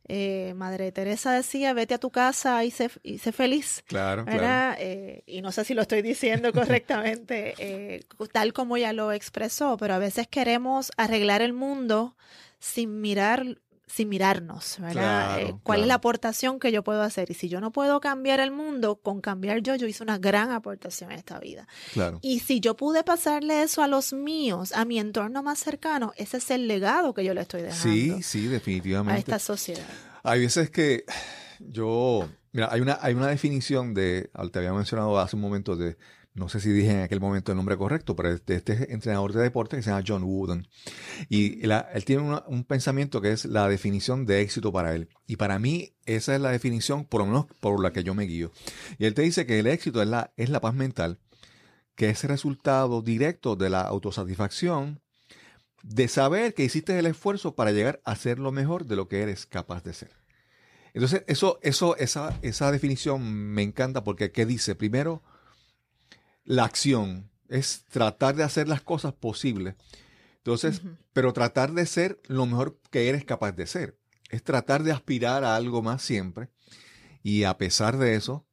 Eh, Madre Teresa decía, vete a tu casa y sé, y sé feliz. Claro, claro. Eh, y no sé si lo estoy diciendo (laughs) correctamente, eh, tal como ella lo expresó, pero a veces queremos arreglar el mundo sin mirar sin mirarnos, ¿verdad? Claro, ¿Cuál es la aportación que yo puedo hacer? Y si yo no puedo cambiar el mundo, con cambiar yo, yo hice una gran aportación a esta vida. Claro. Y si yo pude pasarle eso a los míos, a mi entorno más cercano, ese es el legado que yo le estoy dejando Sí, sí, a definitivamente. esta sociedad. Hay veces que yo, mira, hay una, hay una definición de, te había mencionado hace un momento de, no sé si dije en aquel momento el nombre correcto, pero de este entrenador de deporte que se llama John Wooden. Y él tiene un pensamiento que es la definición de éxito para él. Y para mí esa es la definición, por lo menos por la que yo me guío. Y él te dice que el éxito es la, es la paz mental, que es resultado directo de la autosatisfacción de saber que hiciste el esfuerzo para llegar a ser lo mejor de lo que eres capaz de ser. Entonces, eso, eso, esa, esa definición me encanta porque ¿qué dice? Primero, la acción es tratar de hacer las cosas posibles. Entonces, pero tratar de ser lo mejor que eres capaz de ser. Es tratar de aspirar a algo más siempre y a pesar de eso,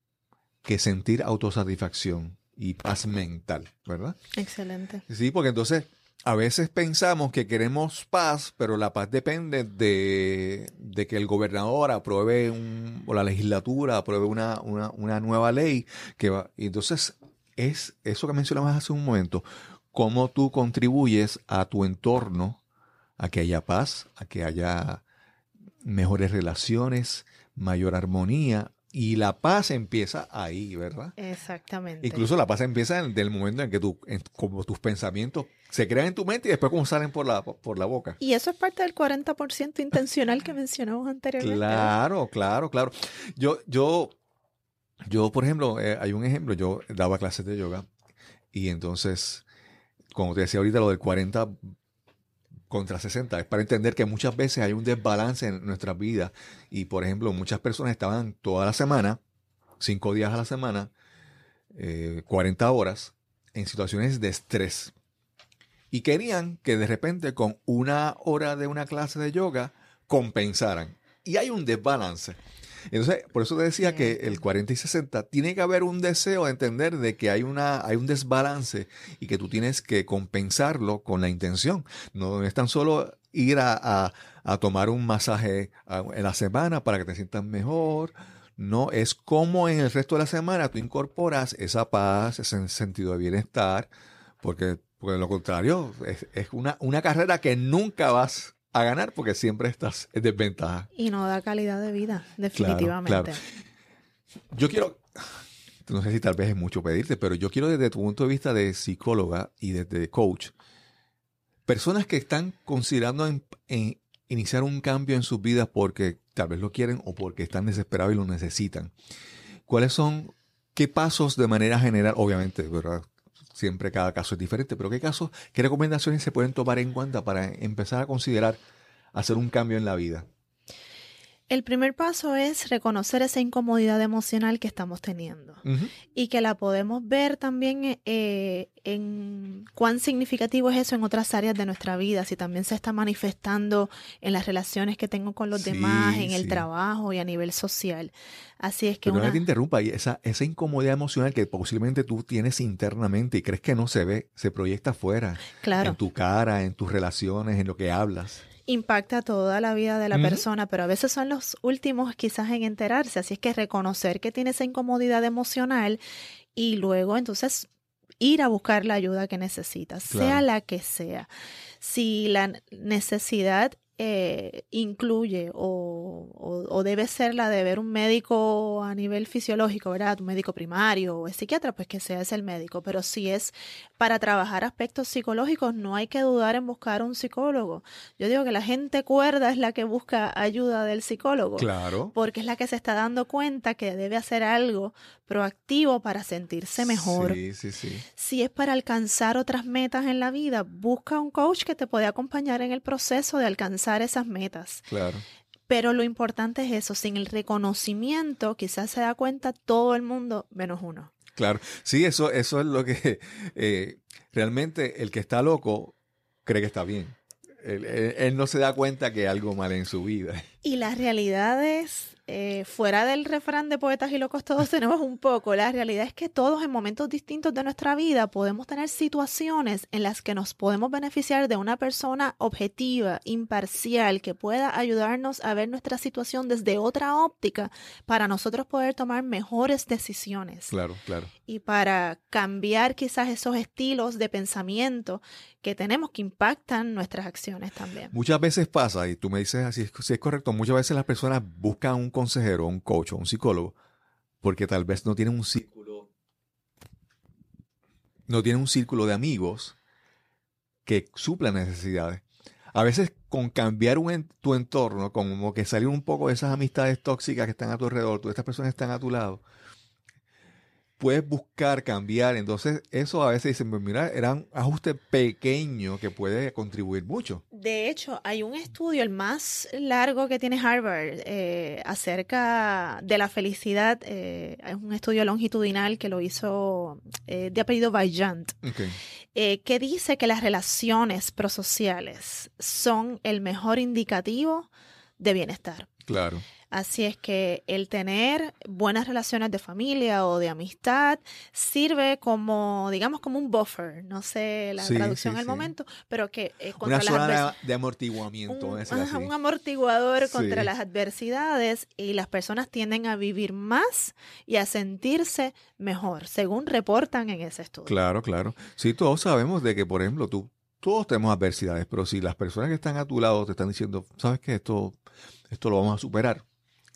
que sentir autosatisfacción y paz mental, ¿verdad? Excelente. Sí, porque entonces a veces pensamos que queremos paz, pero la paz depende de, de que el gobernador apruebe un, o la legislatura apruebe una, una, una nueva ley que va. Y entonces es eso que mencionabas hace un momento, cómo tú contribuyes a tu entorno a que haya paz, a que haya mejores relaciones, mayor armonía. Y la paz empieza ahí, ¿verdad? Exactamente. Incluso la paz empieza en el momento en que tú, en- como tus pensamientos se crean en tu mente y después como salen por la, por la boca. Y eso es parte del 40% intencional que mencionamos anteriormente. Claro, claro, claro. Yo, yo, yo, por ejemplo, eh, hay un ejemplo, yo daba clases de yoga y entonces, como te decía ahorita, lo del 40 contra 60, es para entender que muchas veces hay un desbalance en nuestras vidas y, por ejemplo, muchas personas estaban toda la semana, cinco días a la semana, eh, 40 horas, en situaciones de estrés. Y querían que de repente con una hora de una clase de yoga compensaran. Y hay un desbalance. Entonces, por eso te decía que el 40 y 60 tiene que haber un deseo de entender de que hay una hay un desbalance y que tú tienes que compensarlo con la intención. No es tan solo ir a, a- a tomar un masaje en la semana para que te sientas mejor. No, es como en el resto de la semana tú incorporas esa paz, ese sentido de bienestar, porque, porque de lo contrario es, es una, una carrera que nunca vas a ganar porque siempre estás en desventaja. Y no da calidad de vida, definitivamente. claro. Yo quiero, no sé si tal vez es mucho pedirte, pero yo quiero desde tu punto de vista de psicóloga y desde coach, personas que están considerando en- en iniciar un cambio en sus vidas porque tal vez lo quieren o porque están desesperados y lo necesitan. ¿Cuáles son, qué pasos de manera general, obviamente, ¿verdad? Siempre cada caso es diferente, pero qué casos, qué recomendaciones se pueden tomar en cuenta para empezar a considerar hacer un cambio en la vida? El primer paso es reconocer esa incomodidad emocional que estamos teniendo y que la podemos ver también eh, en cuán significativo es eso en otras áreas de nuestra vida, si también se está manifestando en las relaciones que tengo con los Sí, demás, en el trabajo y a nivel social. Así es que una... que te interrumpa, y esa, esa incomodidad emocional que posiblemente tú tienes internamente y crees que no se ve, se proyecta afuera, Claro. en tu cara, en tus relaciones, en lo que hablas. Impacta toda la vida de la persona, pero a veces son los últimos quizás en enterarse. Así es que reconocer que tiene esa incomodidad emocional y luego entonces ir a buscar la ayuda que necesitas, sea la que sea. Si la necesidad eh, incluye o, o- o debe ser la de ver un médico a nivel fisiológico, ¿verdad? Un médico primario o psiquiatra, pues que sea ese el médico. Pero si es para trabajar aspectos psicológicos, no hay que dudar en buscar un psicólogo. Yo digo que la gente cuerda es la que busca ayuda del psicólogo. Claro. Porque es la que se está dando cuenta que debe hacer algo proactivo para sentirse mejor. Sí, sí, sí. Si es para alcanzar otras metas en la vida, busca un coach que te pueda acompañar en el proceso de alcanzar esas metas. Claro. Pero lo importante es eso, sin el reconocimiento, quizás se da cuenta todo el mundo menos uno. Claro. Sí, eso, eso es lo que (laughs) eh, realmente el que está loco cree que está bien. Él, él- él no se da cuenta que hay algo mal en su vida. Y la realidad es, eh, fuera del refrán de poetas y locos todos (laughs) tenemos un poco, la realidad es que todos en momentos distintos de nuestra vida podemos tener situaciones en las que nos podemos beneficiar de una persona objetiva, imparcial, que pueda ayudarnos a ver nuestra situación desde otra óptica para nosotros poder tomar mejores decisiones. Claro, claro. Y para cambiar quizás esos estilos de pensamiento que tenemos que impactan nuestras acciones también. Muchas veces pasa, y tú me dices así, si es correcto, muchas veces las personas buscan un consejero, un coach o un psicólogo, porque tal vez no tienen un círculo, no tienen un círculo de amigos que suplan necesidades. A veces con cambiar un, tu entorno, como que salir un poco de esas amistades tóxicas que están a tu alrededor, todas estas personas están a tu lado, puedes buscar cambiar. Entonces, eso a veces dicen, pues mira, era un ajuste pequeño que puede contribuir mucho. De hecho, hay un estudio, el más largo que tiene Harvard, eh, acerca de la felicidad. Eh, es un estudio longitudinal que lo hizo eh, de apellido Vaillant, que dice que las relaciones prosociales son el mejor indicativo de bienestar. Claro. Así es que el tener buenas relaciones de familia o de amistad sirve como, digamos, como un buffer. No sé la traducción al momento, pero que eh, contra Una zona de, amortiguamiento. Un, un amortiguador contra las adversidades y las personas tienden a vivir más y a sentirse mejor, según reportan en ese estudio. Claro, claro. Sí, todos sabemos de que, por ejemplo, tú, todos tenemos adversidades, pero si las personas que están a tu lado te están diciendo, sabes que esto, esto lo vamos a superar,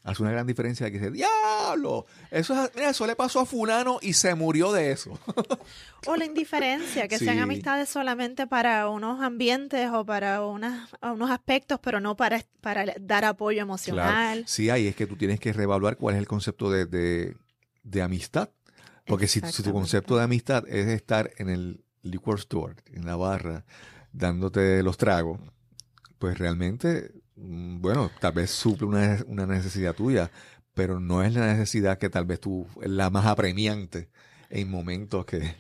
hace una gran diferencia de que dice, diablo, eso, eso le pasó a fulano y se murió de eso. (laughs) o la indiferencia, que sean amistades solamente para unos ambientes o para unos aspectos, pero no para, para dar apoyo emocional. Sí, ahí es que tú tienes que reevaluar cuál es el concepto de, amistad. Porque si, si, tu concepto de amistad es estar en el liquor store, en la barra, dándote los tragos, pues realmente bueno, tal vez suple una, necesidad tuya, pero no es la necesidad que tal vez tú, es la más apremiante en momentos que...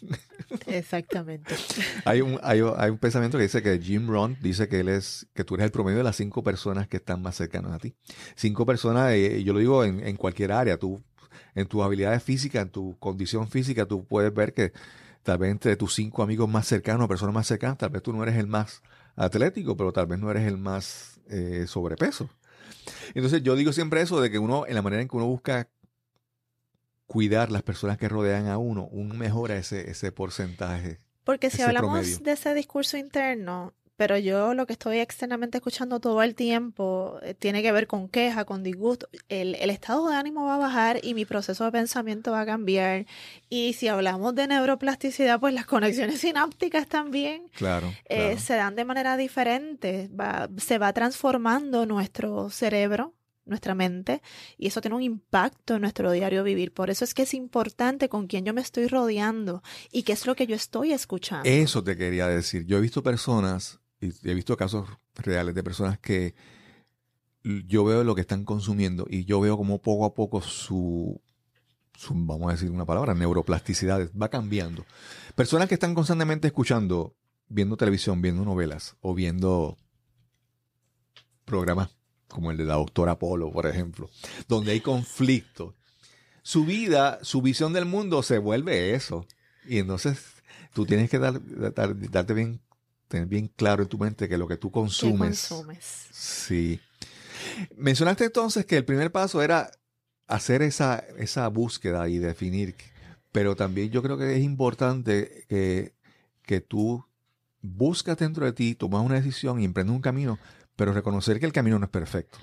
(laughs) Exactamente. hay, un, hay, un pensamiento que dice que Jim Rohn dice que él es, que tú eres el promedio de las cinco personas que están más cercanas a ti. Cinco personas, eh, yo lo digo en, en cualquier área, tú, en tus habilidades físicas, en tu condición física, tú puedes ver que tal vez entre tus cinco amigos más cercanos, personas más cercanas, tal vez tú no eres el más atlético, pero tal vez no eres el más eh, sobrepeso. Entonces yo digo siempre eso de que uno, en la manera en que uno busca cuidar las personas que rodean a uno, uno mejora ese, ese porcentaje. Porque si hablamos de ese discurso interno, pero yo lo que estoy externamente escuchando todo el tiempo eh, tiene que ver con queja, con disgusto. El, estado de ánimo va a bajar y mi proceso de pensamiento va a cambiar. Y si hablamos de neuroplasticidad, pues las conexiones (laughs) sinápticas también claro, eh, se dan de manera diferente. se va transformando nuestro cerebro nuestra mente y eso tiene un impacto en nuestro diario vivir. Por eso es que es importante con quién yo me estoy rodeando y qué es lo que yo estoy escuchando. Eso te quería decir. Yo he visto personas y he visto casos reales de personas que yo veo lo que están consumiendo y yo veo como poco a poco su, vamos a decir una palabra, neuroplasticidad va cambiando. Personas que están constantemente escuchando, viendo televisión, viendo novelas o viendo programas como el de la doctora Polo, por ejemplo, donde hay conflicto, su vida, su visión del mundo se vuelve eso. Y entonces tú tienes que dar, darte bien tener bien claro en tu mente que lo que tú consumes. Sí. Mencionaste entonces que el primer paso era hacer esa, esa búsqueda y definir, pero también yo creo que es importante que, que tú buscas dentro de ti, tomas una decisión y emprendes un camino, pero reconocer que el camino no es perfecto.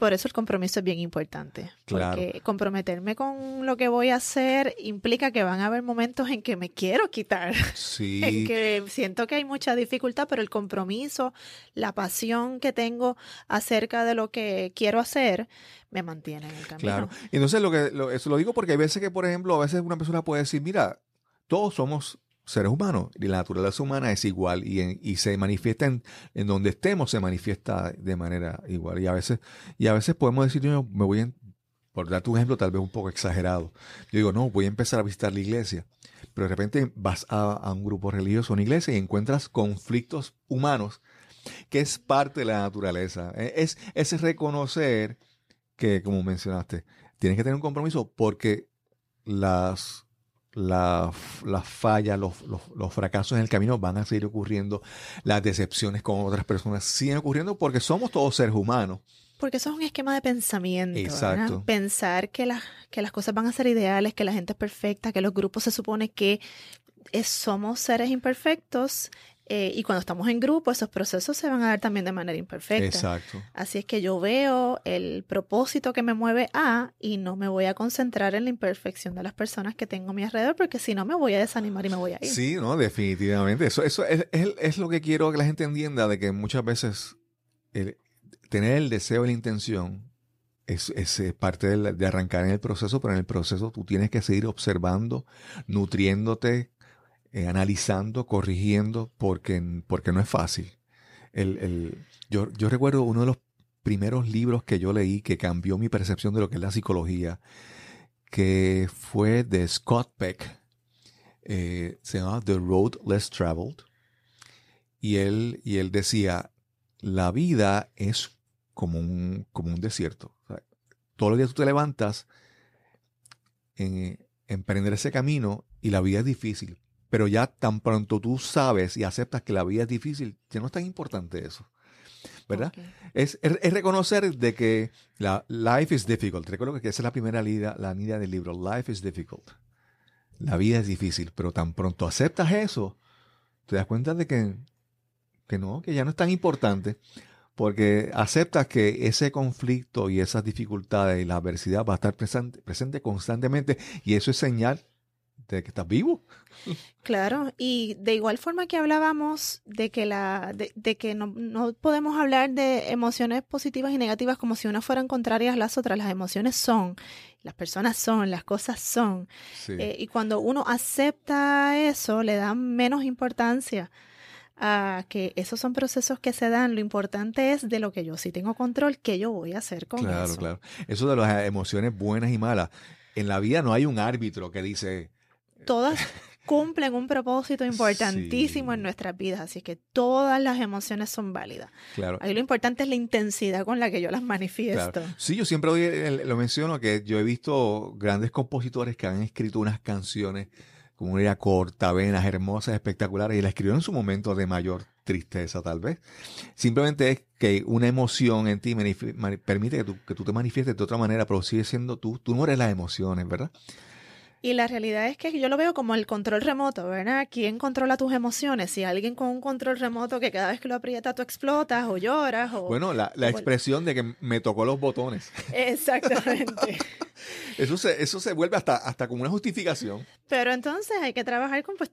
Por eso el compromiso es bien importante. Porque comprometerme con lo que voy a hacer implica que van a haber momentos en que me quiero quitar. Sí. (laughs) en que siento que hay mucha dificultad, pero el compromiso, la pasión que tengo acerca de lo que quiero hacer, me mantiene en el camino. Claro. Y entonces lo que eso lo digo porque hay veces que, por ejemplo, a veces una persona puede decir, mira, todos somos seres humanos y la naturaleza humana es igual y, se manifiesta en, donde estemos, se manifiesta de manera igual. Y a veces, y a veces podemos decir, yo me voy, a, por darte un ejemplo tal vez un poco exagerado, yo digo, no, voy a empezar a visitar la iglesia, pero de repente vas a, un grupo religioso, una iglesia y encuentras conflictos humanos que es parte de la naturaleza. E, es, es reconocer que, como mencionaste, tienes que tener un compromiso porque las, las, fallas, los, los, fracasos en el camino van a seguir ocurriendo, las decepciones con otras personas siguen ocurriendo porque somos todos seres humanos. Porque eso es un esquema de pensamiento. Exacto. Pensar que, que las cosas van a ser ideales, que la gente es perfecta, que los grupos se supone que somos seres imperfectos eh, y cuando estamos en grupo, esos procesos se van a dar también de manera imperfecta. Exacto. Así es que yo veo el propósito que me mueve a y no me voy a concentrar en la imperfección de las personas que tengo a mi alrededor, porque si no me voy a desanimar y me voy a ir. Sí, no, definitivamente. Eso, eso es, es, lo que quiero que la gente entienda, de que muchas veces tener el deseo y la intención es, es, parte de, de, arrancar en el proceso, pero en el proceso tú tienes que seguir observando, nutriéndote, eh, analizando, corrigiendo, porque, porque no es fácil. El, el, yo, yo recuerdo uno de los primeros libros que yo leí que cambió mi percepción de lo que es la psicología, que fue de Scott Peck. Eh, se llama The Road Less Traveled. Y él, y él decía, la vida es como un, como un desierto. todos los días tú te levantas en emprender ese camino y la vida es difícil. Pero ya tan pronto tú sabes y aceptas que la vida es difícil, ya no es tan importante eso. ¿Verdad? Es, es, reconocer de que la life is difficult. Recuerdo que esa es la primera línea, la línea del libro. Life is difficult. La vida es difícil, pero tan pronto aceptas eso, te das cuenta de que, que no, que ya no es tan importante, porque aceptas que ese conflicto y esas dificultades y la adversidad va a estar presente, presente constantemente y eso es señal de que estás vivo. Claro, y de igual forma que hablábamos de que, la, de, que no, no, podemos hablar de emociones positivas y negativas como si unas fueran contrarias a las otras, las emociones son, las personas son, las cosas son. Eh, y cuando uno acepta eso, le da menos importancia a que esos son procesos que se dan. Lo importante es de lo que yo sí tengo control, qué yo voy a hacer con eso. Claro, claro. Eso de las emociones buenas y malas. En la vida no hay un árbitro que dice, todas cumplen un propósito importantísimo en nuestras vidas, así que todas las emociones son válidas. Claro. Ahí lo importante es la intensidad con la que yo las manifiesto. Sí, yo siempre lo menciono que yo he visto grandes compositores que han escrito unas canciones como una corta, venas, hermosas, espectaculares, y la escribieron en su momento de mayor tristeza tal vez. Simplemente es que una emoción en ti permite que tú, que tú te manifiestes de otra manera, pero sigue siendo tú. Tú no eres las emociones, ¿verdad? Y la realidad es que yo lo veo como el control remoto, ¿verdad? ¿Quién controla tus emociones? Si alguien con un control remoto que cada vez que lo aprieta tú explotas o lloras o... Bueno, la, la expresión de que me tocó los botones. (laughs) Exactamente. (laughs) eso, se, eso se vuelve hasta, hasta como una justificación. Pero entonces hay que trabajar con pues,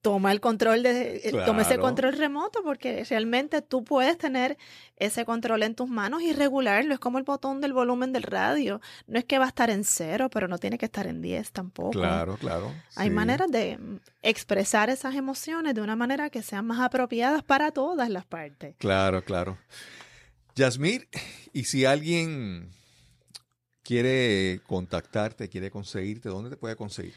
toma el control de, eh, toma ese control remoto porque realmente tú puedes tener ese control en tus manos y regularlo. Es como el botón del volumen del radio. No es que va a estar en cero, pero no tiene que estar en 10 tampoco. Claro, claro. Hay maneras de mm, expresar esas emociones de una manera que sean más apropiadas para todas las partes. Claro, claro. Yasmir, y si alguien quiere contactarte, quiere conseguirte, ¿dónde te puede conseguir?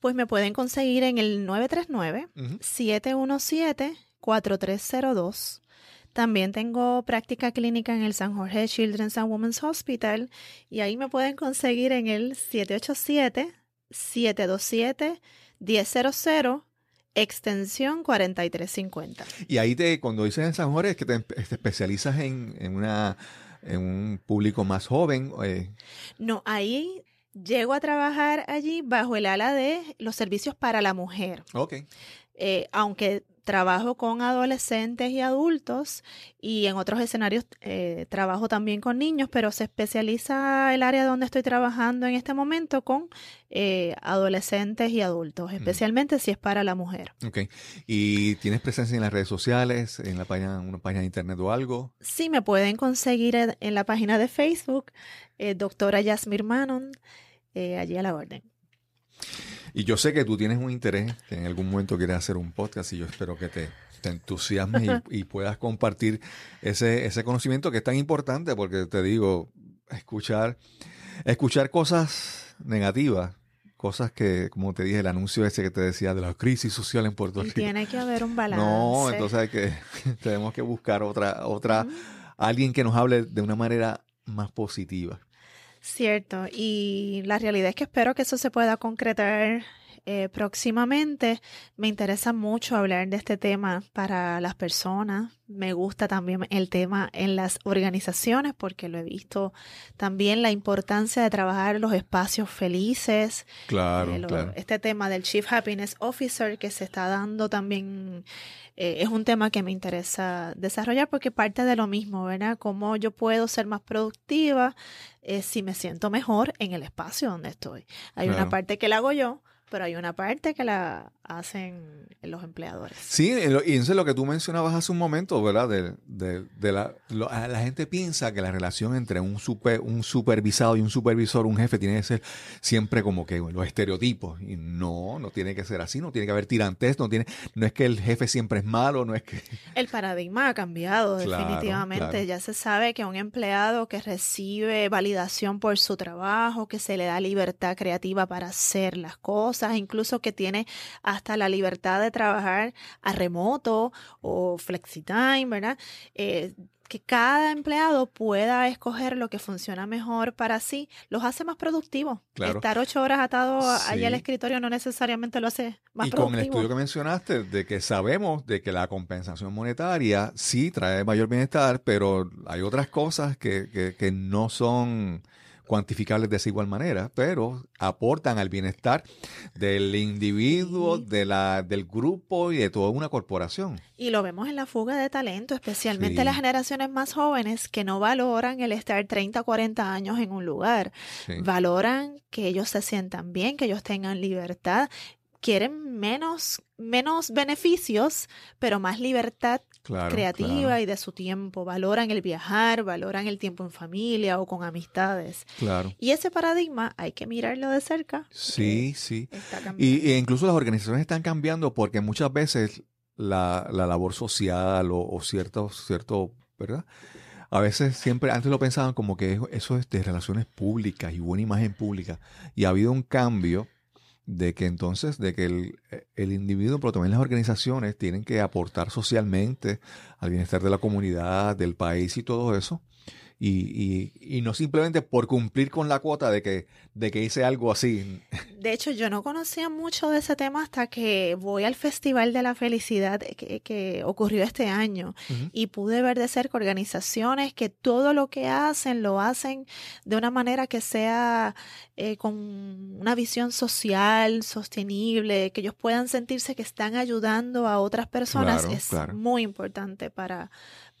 Pues me pueden conseguir en el 939-717-4302. También tengo práctica clínica en el San Jorge Children's and Women's Hospital y ahí me pueden conseguir en el 787-727-1000 extensión 4350. Y ahí te, cuando dices en San Jorge, es que te, especializas en, una en un público más joven. Eh. No, ahí Llego a trabajar allí bajo el ala de los servicios para la mujer. Ok. Eh, aunque trabajo con adolescentes y adultos y en otros escenarios eh, trabajo también con niños, pero se especializa el área donde estoy trabajando en este momento con eh, adolescentes y adultos, especialmente si es para la mujer. Ok. ¿Y tienes presencia en las redes sociales, en la página, una página de internet o algo? Sí, me pueden conseguir en la página de Facebook, doctora Yasmir Manon. Eh, allí a la orden. Y yo sé que tú tienes un interés, que en algún momento quieres hacer un podcast y yo espero que te, te entusiasmes y, puedas compartir ese, ese conocimiento que es tan importante porque te digo, escuchar, escuchar cosas negativas cosas que, como te dije, el anuncio ese que te decía de la crisis social en Puerto Rico. Tiene que haber un balance. No, entonces hay que, (laughs) tenemos que buscar otra, otra, alguien que nos hable de una manera más positiva. Cierto, y la realidad es que espero que eso se pueda concretar eh, próximamente. Me interesa mucho hablar de este tema para las personas. Me gusta también el tema en las organizaciones porque lo he visto también la importancia de trabajar los espacios felices. Claro, Eh, lo- claro. Este tema del Chief Happiness Officer que se está dando también eh, es un tema que me interesa desarrollar porque parte de lo mismo, ¿verdad? Cómo yo puedo ser más productiva eh, si me siento mejor en el espacio donde estoy. Hay Claro. una parte que la hago yo, pero hay una parte que la hacen los empleadores. Sí, y lo- y eso es lo que tú mencionabas hace un momento, ¿verdad? De, de- de la, lo- a la gente piensa que la relación entre un, super, un supervisado y un supervisor, un jefe, tiene que ser siempre como que los estereotipos. Y no, no tiene que ser así, no tiene que haber tirantes, no, tiene, no es que el jefe siempre es malo, no es que... (laughs) El paradigma ha cambiado Claro, definitivamente. claro. Ya se sabe que un empleado que recibe validación por su trabajo, que se le da libertad creativa para hacer las cosas, incluso que tiene hasta la libertad de trabajar a remoto o flexitime, ¿verdad? Eh, que cada empleado pueda escoger lo que funciona mejor para sí, los hace más productivos. Claro. Estar ocho horas atado allá al Sí. escritorio no necesariamente lo hace más y productivo. con el estudio que mencionaste, de que sabemos de que la compensación monetaria sí trae mayor bienestar, pero hay otras cosas que, que- que no son cuantificables de esa igual manera, pero aportan al bienestar del individuo, Sí. de la, del grupo y de toda una corporación. Y lo vemos en la fuga de talento, especialmente Sí. las generaciones más jóvenes que no valoran el estar 30, 40 años en un lugar. Sí. Valoran que ellos se sientan bien, que ellos tengan libertad. Quieren menos, menos beneficios, pero más libertad Claro, creativa claro, y de su tiempo. Valoran el viajar, valoran el tiempo en familia o con amistades. claro. Y ese paradigma hay que mirarlo de cerca. Sí, sí. porque Está cambiando. Y, e incluso las organizaciones están cambiando porque muchas veces la, la labor social o, o cierto, cierto, ¿verdad? A veces siempre, antes lo pensaban como que eso es de relaciones públicas y buena imagen pública. Y ha habido un cambio de que entonces, de que el, el individuo, pero también las organizaciones tienen que aportar socialmente al bienestar de la comunidad, del país y todo eso. Y, y, y no simplemente por cumplir con la cuota de que, de que hice algo así. De hecho, yo no conocía mucho de ese tema hasta que voy al Festival de la Felicidad que, que ocurrió este año y pude ver de cerca organizaciones que todo lo que hacen lo hacen de una manera que sea eh, con una visión social, sostenible, que ellos puedan sentirse que están ayudando a otras personas. Claro, es claro. muy importante para,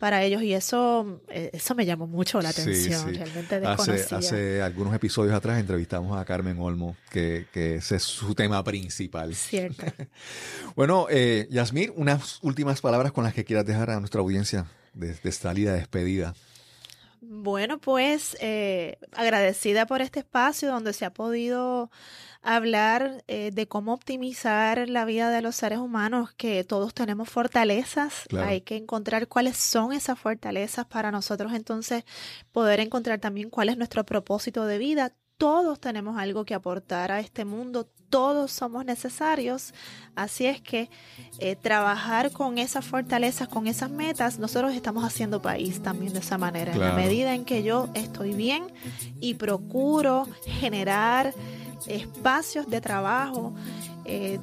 para ellos y eso, eh, eso me llamó mucho la Sí, atención. sí. Realmente Hace, desconocía. hace algunos episodios atrás entrevistamos a Carmen Olmo, que, que ese es su tema principal. Cierto. (laughs) Bueno, eh, Yasmín, unas últimas palabras con las que quieras dejar a nuestra audiencia de, de salida, despedida. Bueno, pues eh, agradecida por este espacio donde se ha podido hablar eh, de cómo optimizar la vida de los seres humanos, que todos tenemos fortalezas, Claro. hay que encontrar cuáles son esas fortalezas para nosotros entonces poder encontrar también cuál es nuestro propósito de vida. Todos tenemos algo que aportar a este mundo, todos somos necesarios, así es que eh, trabajar con esas fortalezas, con esas metas, nosotros estamos haciendo país también de esa manera. En la medida en que yo estoy bien y procuro generar espacios de trabajo eh,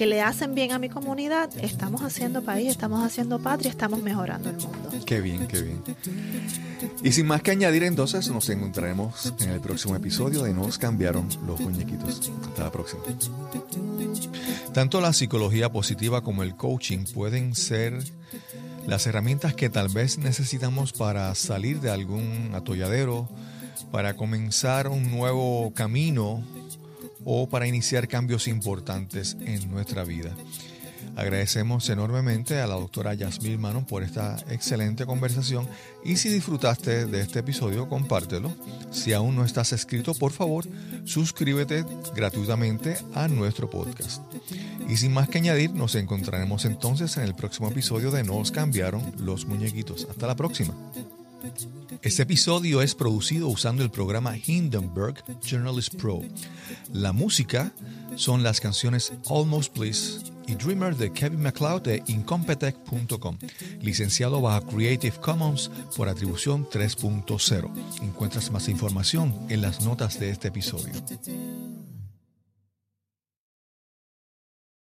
que le hacen bien a mi comunidad, estamos haciendo país, estamos haciendo patria, estamos mejorando el mundo. Qué bien, qué bien. Y sin más que añadir, entonces nos encontraremos en el próximo episodio de Nos cambiaron los muñequitos. Hasta la próxima. Tanto la psicología positiva como el coaching pueden ser las herramientas que tal vez necesitamos para salir de algún atolladero, para comenzar un nuevo camino o para iniciar cambios importantes en nuestra vida. Agradecemos enormemente a la doctora Yasmil Manon por esta excelente conversación y si disfrutaste de este episodio, compártelo. Si aún no estás escrito, por favor, suscríbete gratuitamente a nuestro podcast. Y sin más que añadir, nos encontraremos entonces en el próximo episodio de Nos cambiaron los muñequitos. Hasta la próxima. Este episodio es producido usando el programa Hindenburg Journalist Pro. La música son las canciones Almost Bliss y Dreamer de Kevin MacLeod de Incompetech.com, licenciado bajo Creative Commons por atribución 3.0. Encuentras más información en las notas de este episodio.